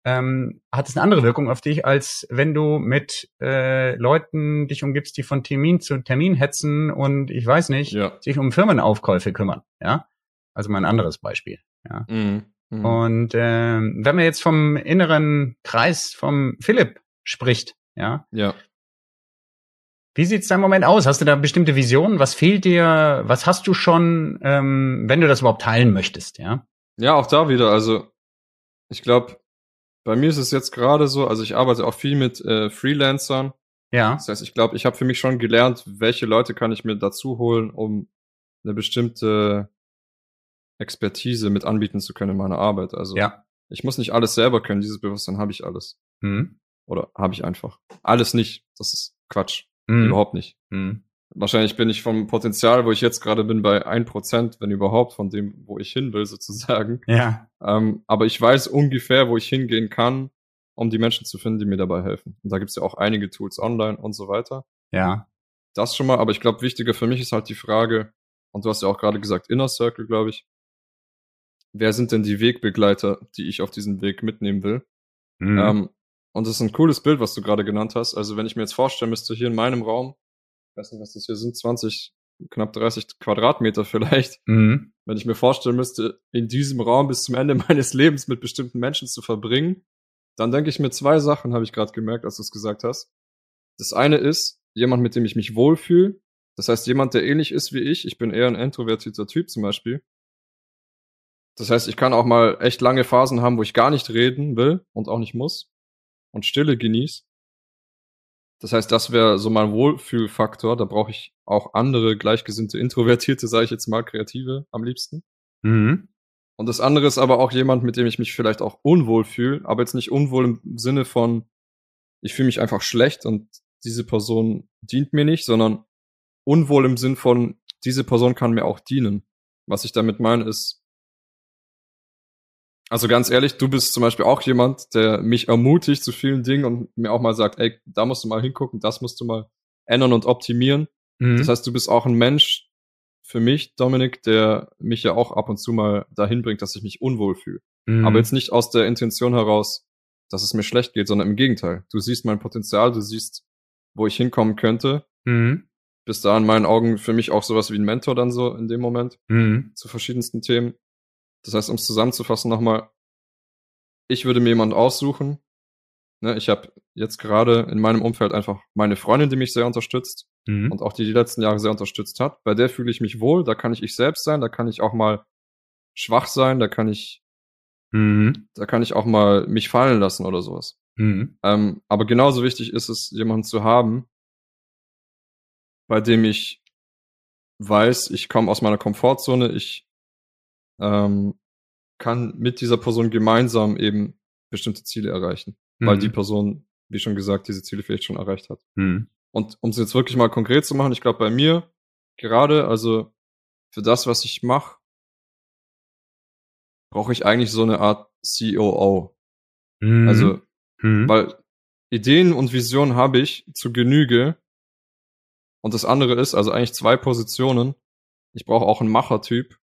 Ähm, hat es eine andere Wirkung auf dich, als wenn du mit äh, Leuten dich umgibst, die von Termin zu Termin hetzen und ich weiß nicht, ja. sich um Firmenaufkäufe kümmern, ja. Also mal ein anderes Beispiel, ja. Mhm. Mhm. Und äh, wenn man jetzt vom inneren Kreis vom Philipp spricht, ja, ja. Wie sieht's da im Moment aus? Hast du da bestimmte Visionen? Was fehlt dir? Was hast du schon, ähm, wenn du das überhaupt teilen möchtest, ja? Ja, auch da wieder. Also ich glaube, bei mir ist es jetzt gerade so, also ich arbeite auch viel mit äh, Freelancern. Ja. Das heißt, ich glaube, ich habe für mich schon gelernt, welche Leute kann ich mir dazu holen, um eine bestimmte Expertise mit anbieten zu können in meiner Arbeit. Also ja. ich muss nicht alles selber können, dieses Bewusstsein habe ich alles. Mhm. Oder habe ich einfach. Alles nicht. Das ist Quatsch. Mhm. Überhaupt nicht. Mhm. Wahrscheinlich bin ich vom Potenzial, wo ich jetzt gerade bin, bei ein Prozent, wenn überhaupt, von dem, wo ich hin will, sozusagen. Ja. Ähm, aber ich weiß ungefähr, wo ich hingehen kann, um die Menschen zu finden, die mir dabei helfen. Und da gibt's ja auch einige Tools online und so weiter. Ja. Das schon mal, aber ich glaube, wichtiger für mich ist halt die Frage, und du hast ja auch gerade gesagt, Inner Circle, glaube ich. Wer sind denn die Wegbegleiter, die ich auf diesen Weg mitnehmen will? Mhm. Ähm, und das ist ein cooles Bild, was du gerade genannt hast. Also wenn ich mir jetzt vorstellen müsste, hier in meinem Raum, ich weiß nicht, was das hier sind, 20, knapp 30 Quadratmeter vielleicht. Mhm. Wenn ich mir vorstellen müsste, in diesem Raum bis zum Ende [LAUGHS] meines Lebens mit bestimmten Menschen zu verbringen, dann denke ich mir zwei Sachen, habe ich gerade gemerkt, als du es gesagt hast. Das eine ist, jemand, mit dem ich mich wohlfühle. Das heißt, jemand, der ähnlich ist wie ich. Ich bin eher ein introvertierter Typ zum Beispiel. Das heißt, ich kann auch mal echt lange Phasen haben, wo ich gar nicht reden will und auch nicht muss und Stille genieße. Das heißt, das wäre so mein Wohlfühlfaktor. Da brauche ich auch andere gleichgesinnte Introvertierte, sage ich jetzt mal, Kreative am liebsten. Mhm. Und das andere ist aber auch jemand, mit dem ich mich vielleicht auch unwohl fühle, aber jetzt nicht unwohl im Sinne von, ich fühle mich einfach schlecht und diese Person dient mir nicht, sondern unwohl im Sinn von, diese Person kann mir auch dienen. Was ich damit meine, ist, also ganz ehrlich, du bist zum Beispiel auch jemand, der mich ermutigt zu vielen Dingen und mir auch mal sagt, ey, da musst du mal hingucken, das musst du mal ändern und optimieren. Mhm. Das heißt, du bist auch ein Mensch für mich, Dominik, der mich ja auch ab und zu mal dahin bringt, dass ich mich unwohl fühle. Mhm. Aber jetzt nicht aus der Intention heraus, dass es mir schlecht geht, sondern im Gegenteil. Du siehst mein Potenzial, du siehst, wo ich hinkommen könnte. Mhm. Bist da in meinen Augen für mich auch sowas wie ein Mentor dann so in dem Moment mhm. zu verschiedensten Themen. Das heißt, um es zusammenzufassen nochmal, ich würde mir jemanden aussuchen. Ne, ich habe jetzt gerade in meinem Umfeld einfach meine Freundin, die mich sehr unterstützt mhm. und auch die die letzten Jahre sehr unterstützt hat. Bei der fühle ich mich wohl, da kann ich ich selbst sein, da kann ich auch mal schwach sein, da kann ich, mhm. da kann ich auch mal mich fallen lassen oder sowas. Mhm. Ähm, aber genauso wichtig ist es, jemanden zu haben, bei dem ich weiß, ich komme aus meiner Komfortzone, ich ähm, kann mit dieser Person gemeinsam eben bestimmte Ziele erreichen, mhm. weil die Person, wie schon gesagt, diese Ziele vielleicht schon erreicht hat. Mhm. Und um es jetzt wirklich mal konkret zu machen, ich glaube bei mir gerade, also für das, was ich mache, brauche ich eigentlich so eine Art COO. Mhm. Also, mhm. weil Ideen und Visionen habe ich zu Genüge. Und das andere ist, also eigentlich zwei Positionen. Ich brauche auch einen Machertyp.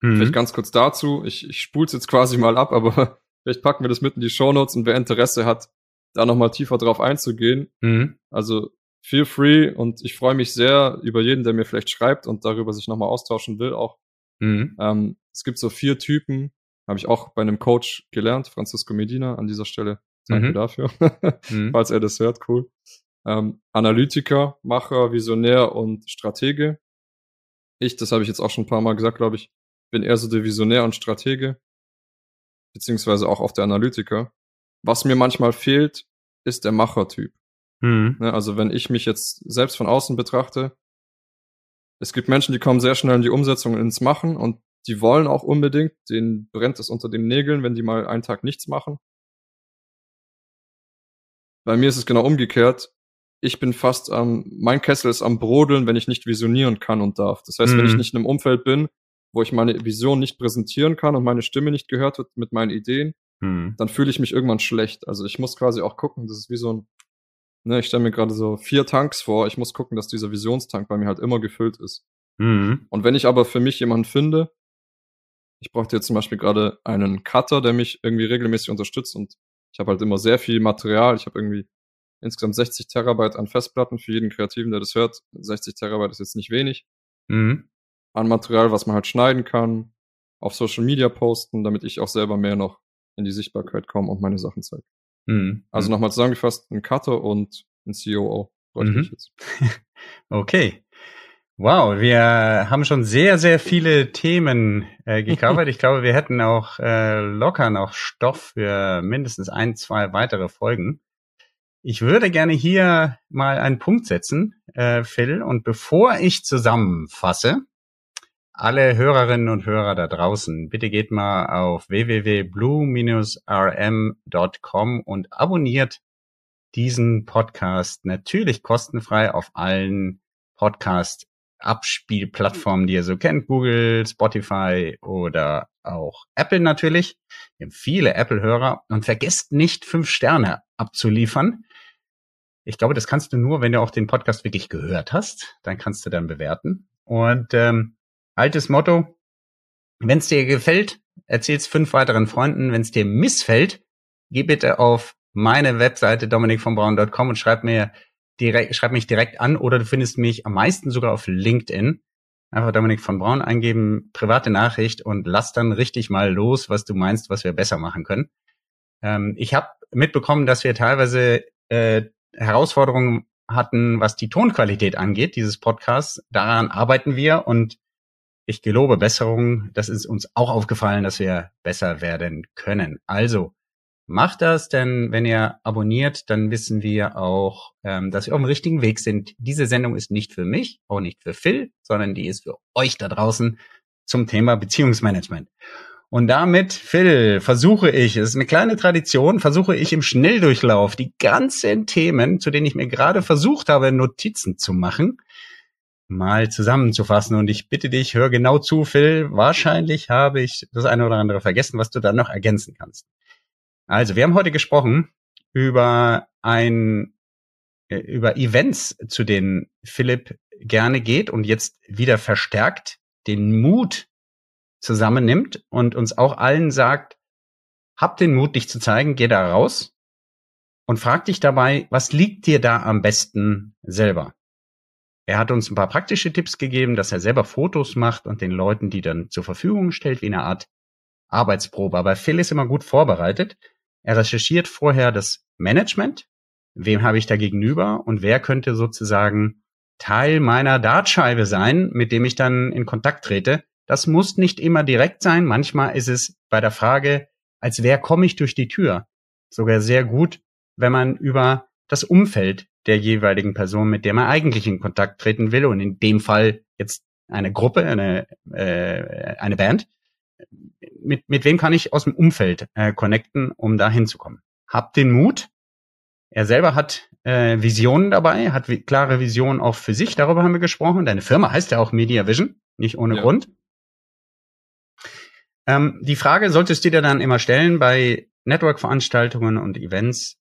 Mhm. Vielleicht ganz kurz dazu. Ich, ich spule es jetzt quasi mal ab, aber [LAUGHS] vielleicht packen wir das mit in die Shownotes und wer Interesse hat, da nochmal tiefer drauf einzugehen. Mhm. Also feel free und ich freue mich sehr über jeden, der mir vielleicht schreibt und darüber sich nochmal austauschen will auch. Mhm. Ähm, es gibt so vier Typen, habe ich auch bei einem Coach gelernt, Francisco Medina, an dieser Stelle. Danke mhm. dafür, mhm. [LAUGHS] falls er das hört, cool. Ähm, Analytiker, Macher, Visionär und Stratege. Ich, das habe ich jetzt auch schon ein paar Mal gesagt, glaube ich, bin eher so der Visionär und Stratege, beziehungsweise auch auf der Analytiker. Was mir manchmal fehlt, ist der Machertyp. Mhm. Ne, also wenn ich mich jetzt selbst von außen betrachte, es gibt Menschen, die kommen sehr schnell in die Umsetzung ins Machen und die wollen auch unbedingt, denen brennt es unter den Nägeln, wenn die mal einen Tag nichts machen. Bei mir ist es genau umgekehrt. Ich bin fast am, mein Kessel ist am Brodeln, wenn ich nicht visionieren kann und darf. Das heißt, mhm. wenn ich mhm. nicht in einem Umfeld bin, wo ich meine Vision nicht präsentieren kann und meine Stimme nicht gehört wird mit meinen Ideen, mhm. dann fühle ich mich irgendwann schlecht. Also ich muss quasi auch gucken, das ist wie so ein, ne, ich stelle mir gerade so vier Tanks vor, ich muss gucken, dass dieser Visionstank bei mir halt immer gefüllt ist. Mhm. Und wenn ich aber für mich jemanden finde, ich brauchte jetzt zum Beispiel gerade einen Cutter, der mich irgendwie regelmäßig unterstützt und ich habe halt immer sehr viel Material. Ich habe irgendwie insgesamt 60 Terabyte an Festplatten für jeden Kreativen, der das hört. 60 Terabyte ist jetzt nicht wenig. Mhm. An Material, was man halt schneiden kann, auf Social Media posten, damit ich auch selber mehr noch in die Sichtbarkeit komme und meine Sachen zeige. Mhm. Also nochmal zusammengefasst, ein Cutter und ein COO mhm. ich jetzt. [LAUGHS] okay. Wow, wir haben schon sehr, sehr viele Themen äh, [LAUGHS] gecovert. ich glaube, wir hätten auch äh, locker noch Stoff für mindestens ein, zwei weitere Folgen. Ich würde gerne hier mal einen Punkt setzen, äh, Phil. Und bevor ich zusammenfasse, alle Hörerinnen und Hörer da draußen, bitte geht mal auf www.blue-rm.com und abonniert diesen Podcast natürlich kostenfrei auf allen Podcast Abspielplattformen, die ihr so kennt, Google, Spotify oder auch Apple natürlich. Wir haben viele Apple-Hörer und vergesst nicht, fünf Sterne abzuliefern. Ich glaube, das kannst du nur, wenn du auch den Podcast wirklich gehört hast. Dann kannst du dann bewerten. Und ähm, altes Motto, wenn es dir gefällt, erzähl's fünf weiteren Freunden. Wenn es dir missfällt, geh bitte auf meine Webseite dominikvonbraun.com und schreib mir direkt, schreib mich direkt an oder du findest mich am meisten sogar auf LinkedIn. Einfach Dominik von Braun eingeben, private Nachricht und lass dann richtig mal los, was du meinst, was wir besser machen können. Ähm, ich habe mitbekommen, dass wir teilweise äh, Herausforderungen hatten, was die Tonqualität angeht, dieses Podcasts. Daran arbeiten wir und ich gelobe Besserung. Das ist uns auch aufgefallen, dass wir besser werden können. Also, Macht das, denn wenn ihr abonniert, dann wissen wir auch, ähm, dass wir auf dem richtigen Weg sind. Diese Sendung ist nicht für mich, auch nicht für Phil, sondern die ist für euch da draußen zum Thema Beziehungsmanagement. Und damit, Phil, versuche ich, es ist eine kleine Tradition, versuche ich im Schnelldurchlauf die ganzen Themen, zu denen ich mir gerade versucht habe, Notizen zu machen, mal zusammenzufassen. Und ich bitte dich, hör genau zu, Phil. Wahrscheinlich habe ich das eine oder andere vergessen, was du dann noch ergänzen kannst. Also, wir haben heute gesprochen über ein, äh, über Events, zu denen Philipp gerne geht und jetzt wieder verstärkt den Mut zusammennimmt und uns auch allen sagt, hab den Mut, dich zu zeigen, geh da raus und frag dich dabei, was liegt dir da am besten selber? Er hat uns ein paar praktische Tipps gegeben, dass er selber Fotos macht und den Leuten die dann zur Verfügung stellt, wie eine Art Arbeitsprobe. Aber Phil ist immer gut vorbereitet er recherchiert vorher das Management. Wem habe ich da gegenüber und wer könnte sozusagen Teil meiner Dartscheibe sein, mit dem ich dann in Kontakt trete. Das muss nicht immer direkt sein. Manchmal ist es bei der Frage, als wer komme ich durch die Tür? sogar sehr gut, wenn man über das Umfeld der jeweiligen Person, mit der man eigentlich in Kontakt treten will, und in dem Fall jetzt eine Gruppe, eine, äh, eine Band, mit, mit wem kann ich aus dem Umfeld äh, connecten, um da hinzukommen? Habt den Mut. Er selber hat äh, Visionen dabei, hat klare Visionen auch für sich, darüber haben wir gesprochen. Deine Firma heißt ja auch Media Vision, nicht ohne ja. Grund. Ähm, die Frage solltest du dir dann immer stellen bei Network-Veranstaltungen und Events,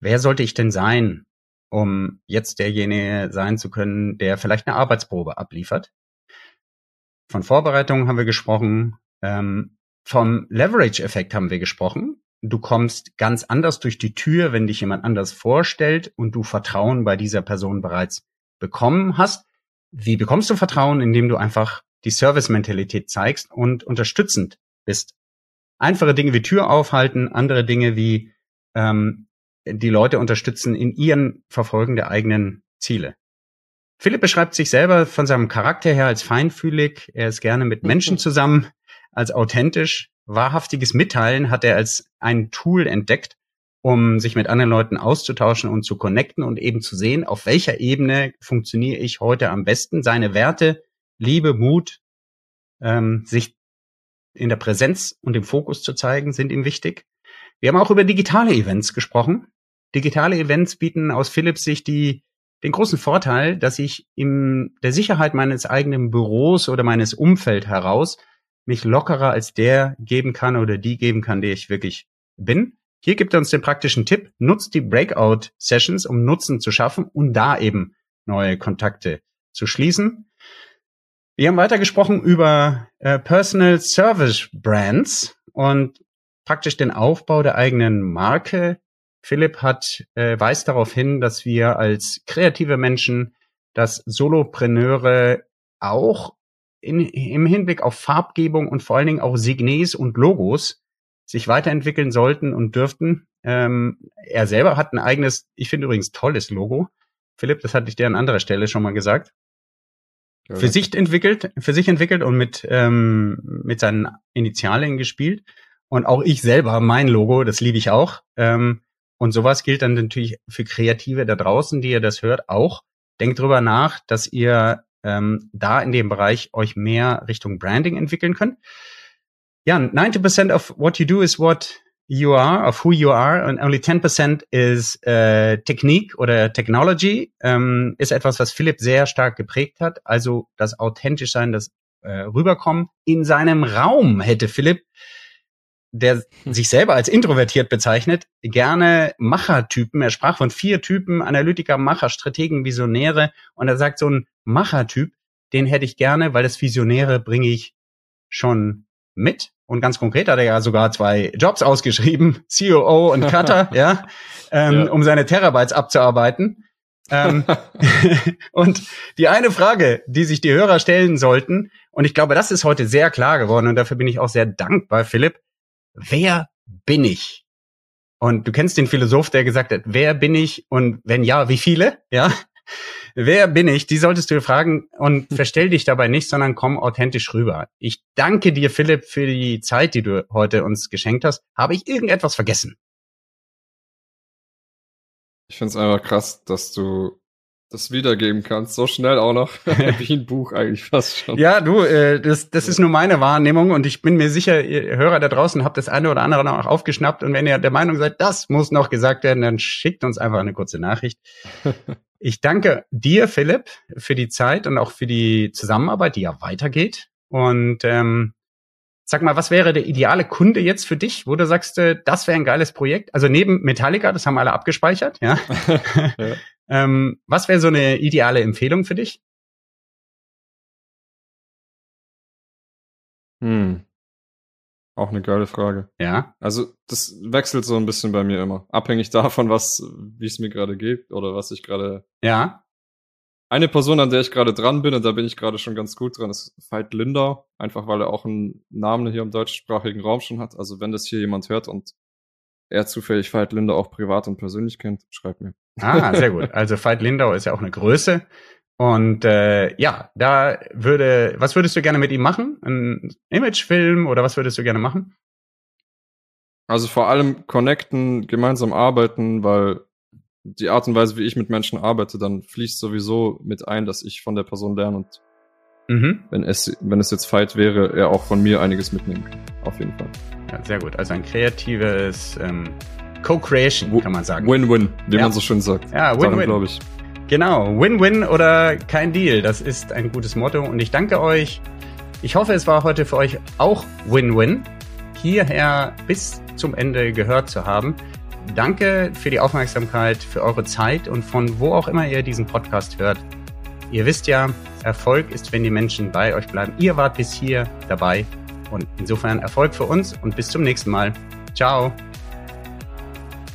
wer sollte ich denn sein, um jetzt derjenige sein zu können, der vielleicht eine Arbeitsprobe abliefert? Von Vorbereitung haben wir gesprochen, ähm, vom Leverage-Effekt haben wir gesprochen. Du kommst ganz anders durch die Tür, wenn dich jemand anders vorstellt und du Vertrauen bei dieser Person bereits bekommen hast. Wie bekommst du Vertrauen? Indem du einfach die Service-Mentalität zeigst und unterstützend bist. Einfache Dinge wie Tür aufhalten, andere Dinge wie ähm, die Leute unterstützen in ihren Verfolgen der eigenen Ziele. Philipp beschreibt sich selber von seinem Charakter her als feinfühlig. Er ist gerne mit Menschen [LAUGHS] zusammen, als authentisch. Wahrhaftiges Mitteilen hat er als ein Tool entdeckt, um sich mit anderen Leuten auszutauschen und zu connecten und eben zu sehen, auf welcher Ebene funktioniere ich heute am besten. Seine Werte, Liebe, Mut, ähm, sich in der Präsenz und im Fokus zu zeigen, sind ihm wichtig. Wir haben auch über digitale Events gesprochen. Digitale Events bieten aus Philips Sicht die den großen Vorteil, dass ich in der Sicherheit meines eigenen Büros oder meines Umfeld heraus mich lockerer als der geben kann oder die geben kann, der ich wirklich bin. Hier gibt er uns den praktischen Tipp, nutzt die Breakout-Sessions, um Nutzen zu schaffen und da eben neue Kontakte zu schließen. Wir haben weiter gesprochen über äh, Personal Service Brands und praktisch den Aufbau der eigenen Marke Philipp hat, äh, weist darauf hin, dass wir als kreative Menschen, dass Solopreneure auch in, im Hinblick auf Farbgebung und vor allen Dingen auch Signes und Logos sich weiterentwickeln sollten und dürften. Ähm, er selber hat ein eigenes, ich finde übrigens tolles Logo. Philipp, das hatte ich dir an anderer Stelle schon mal gesagt. Ja, für sich entwickelt, für sich entwickelt und mit ähm, mit seinen Initialen gespielt. Und auch ich selber, mein Logo, das liebe ich auch. Ähm, und sowas gilt dann natürlich für Kreative da draußen, die ihr das hört, auch. Denkt drüber nach, dass ihr ähm, da in dem Bereich euch mehr Richtung Branding entwickeln könnt. Ja, 90% of what you do is what you are, of who you are, and only 10% is äh, Technik oder Technology, ähm, ist etwas, was Philipp sehr stark geprägt hat. Also das authentisch sein, das äh, rüberkommen. In seinem Raum hätte Philipp der sich selber als introvertiert bezeichnet, gerne Machertypen. Er sprach von vier Typen, Analytiker, Macher, Strategen, Visionäre. Und er sagt, so ein Machertyp, den hätte ich gerne, weil das Visionäre bringe ich schon mit. Und ganz konkret hat er ja sogar zwei Jobs ausgeschrieben, [LAUGHS] COO und Cutter, [LAUGHS] ja, ähm, ja, um seine Terabytes abzuarbeiten. ähm, [LAUGHS] und die eine Frage, die sich die Hörer stellen sollten, und ich glaube, das ist heute sehr klar geworden, und dafür bin ich auch sehr dankbar, Philipp, wer bin ich? Und du kennst den Philosoph, der gesagt hat, wer bin ich und wenn ja, wie viele? Ja. [LAUGHS] Wer bin ich? Die solltest du fragen und [LAUGHS] verstell dich dabei nicht, sondern komm authentisch rüber. Ich danke dir, Philipp, für die Zeit, die du heute uns geschenkt hast. Habe ich irgendetwas vergessen? Ich finde es einfach krass, dass du das wiedergeben kannst, so schnell auch noch, [LAUGHS] wie ein Buch eigentlich fast schon. Ja, du, äh, das, das ist nur meine Wahrnehmung und ich bin mir sicher, ihr Hörer da draußen habt das eine oder andere noch aufgeschnappt und wenn ihr der Meinung seid, das muss noch gesagt werden, dann schickt uns einfach eine kurze Nachricht. [LAUGHS] Ich danke dir, Philipp, für die Zeit und auch für die Zusammenarbeit, die ja weitergeht. Und ähm, sag mal, was wäre der ideale Kunde jetzt für dich, wo du sagst, äh, das wäre ein geiles Projekt? Also neben Metallica, das haben alle abgespeichert, ja. [LAUGHS] ja. Ähm, was wäre so eine ideale Empfehlung für dich? Hm. Auch eine geile Frage. Ja. Also das wechselt so ein bisschen bei mir immer. Abhängig davon, was, wie es mir gerade geht oder was ich gerade. Ja. Eine Person, an der ich gerade dran bin, und da bin ich gerade schon ganz gut dran, ist Veit Lindau. Einfach weil er auch einen Namen hier im deutschsprachigen Raum schon hat. Also wenn das hier jemand hört und er zufällig Veit Lindau auch privat und persönlich kennt, schreibt mir. Ah, sehr gut. Also Veit Lindau ist ja auch eine Größe. Und äh, ja, da würde, was würdest du gerne mit ihm machen? Ein Imagefilm oder was würdest du gerne machen? Also vor allem connecten, gemeinsam arbeiten, weil die Art und Weise, wie ich mit Menschen arbeite, dann fließt sowieso mit ein, dass ich von der Person lerne und mhm. wenn es, wenn es jetzt Fight wäre, er auch von mir einiges mitnehmen kann. Auf jeden Fall. Ja, sehr gut. Also ein kreatives ähm, Co-Creation, kann man sagen. Win-Win, wie ja. man so schön sagt. Ja, Win-Win. glaube ich. Genau, Win-Win oder kein Deal. Das ist ein gutes Motto und ich danke euch. Ich hoffe, es war heute für euch auch Win-Win, hierher bis zum Ende gehört zu haben. Danke für die Aufmerksamkeit, für eure Zeit und von wo auch immer ihr diesen Podcast hört. Ihr wisst ja, Erfolg ist, wenn die Menschen bei euch bleiben. Ihr wart bis hier dabei und insofern Erfolg für uns und bis zum nächsten Mal. Ciao.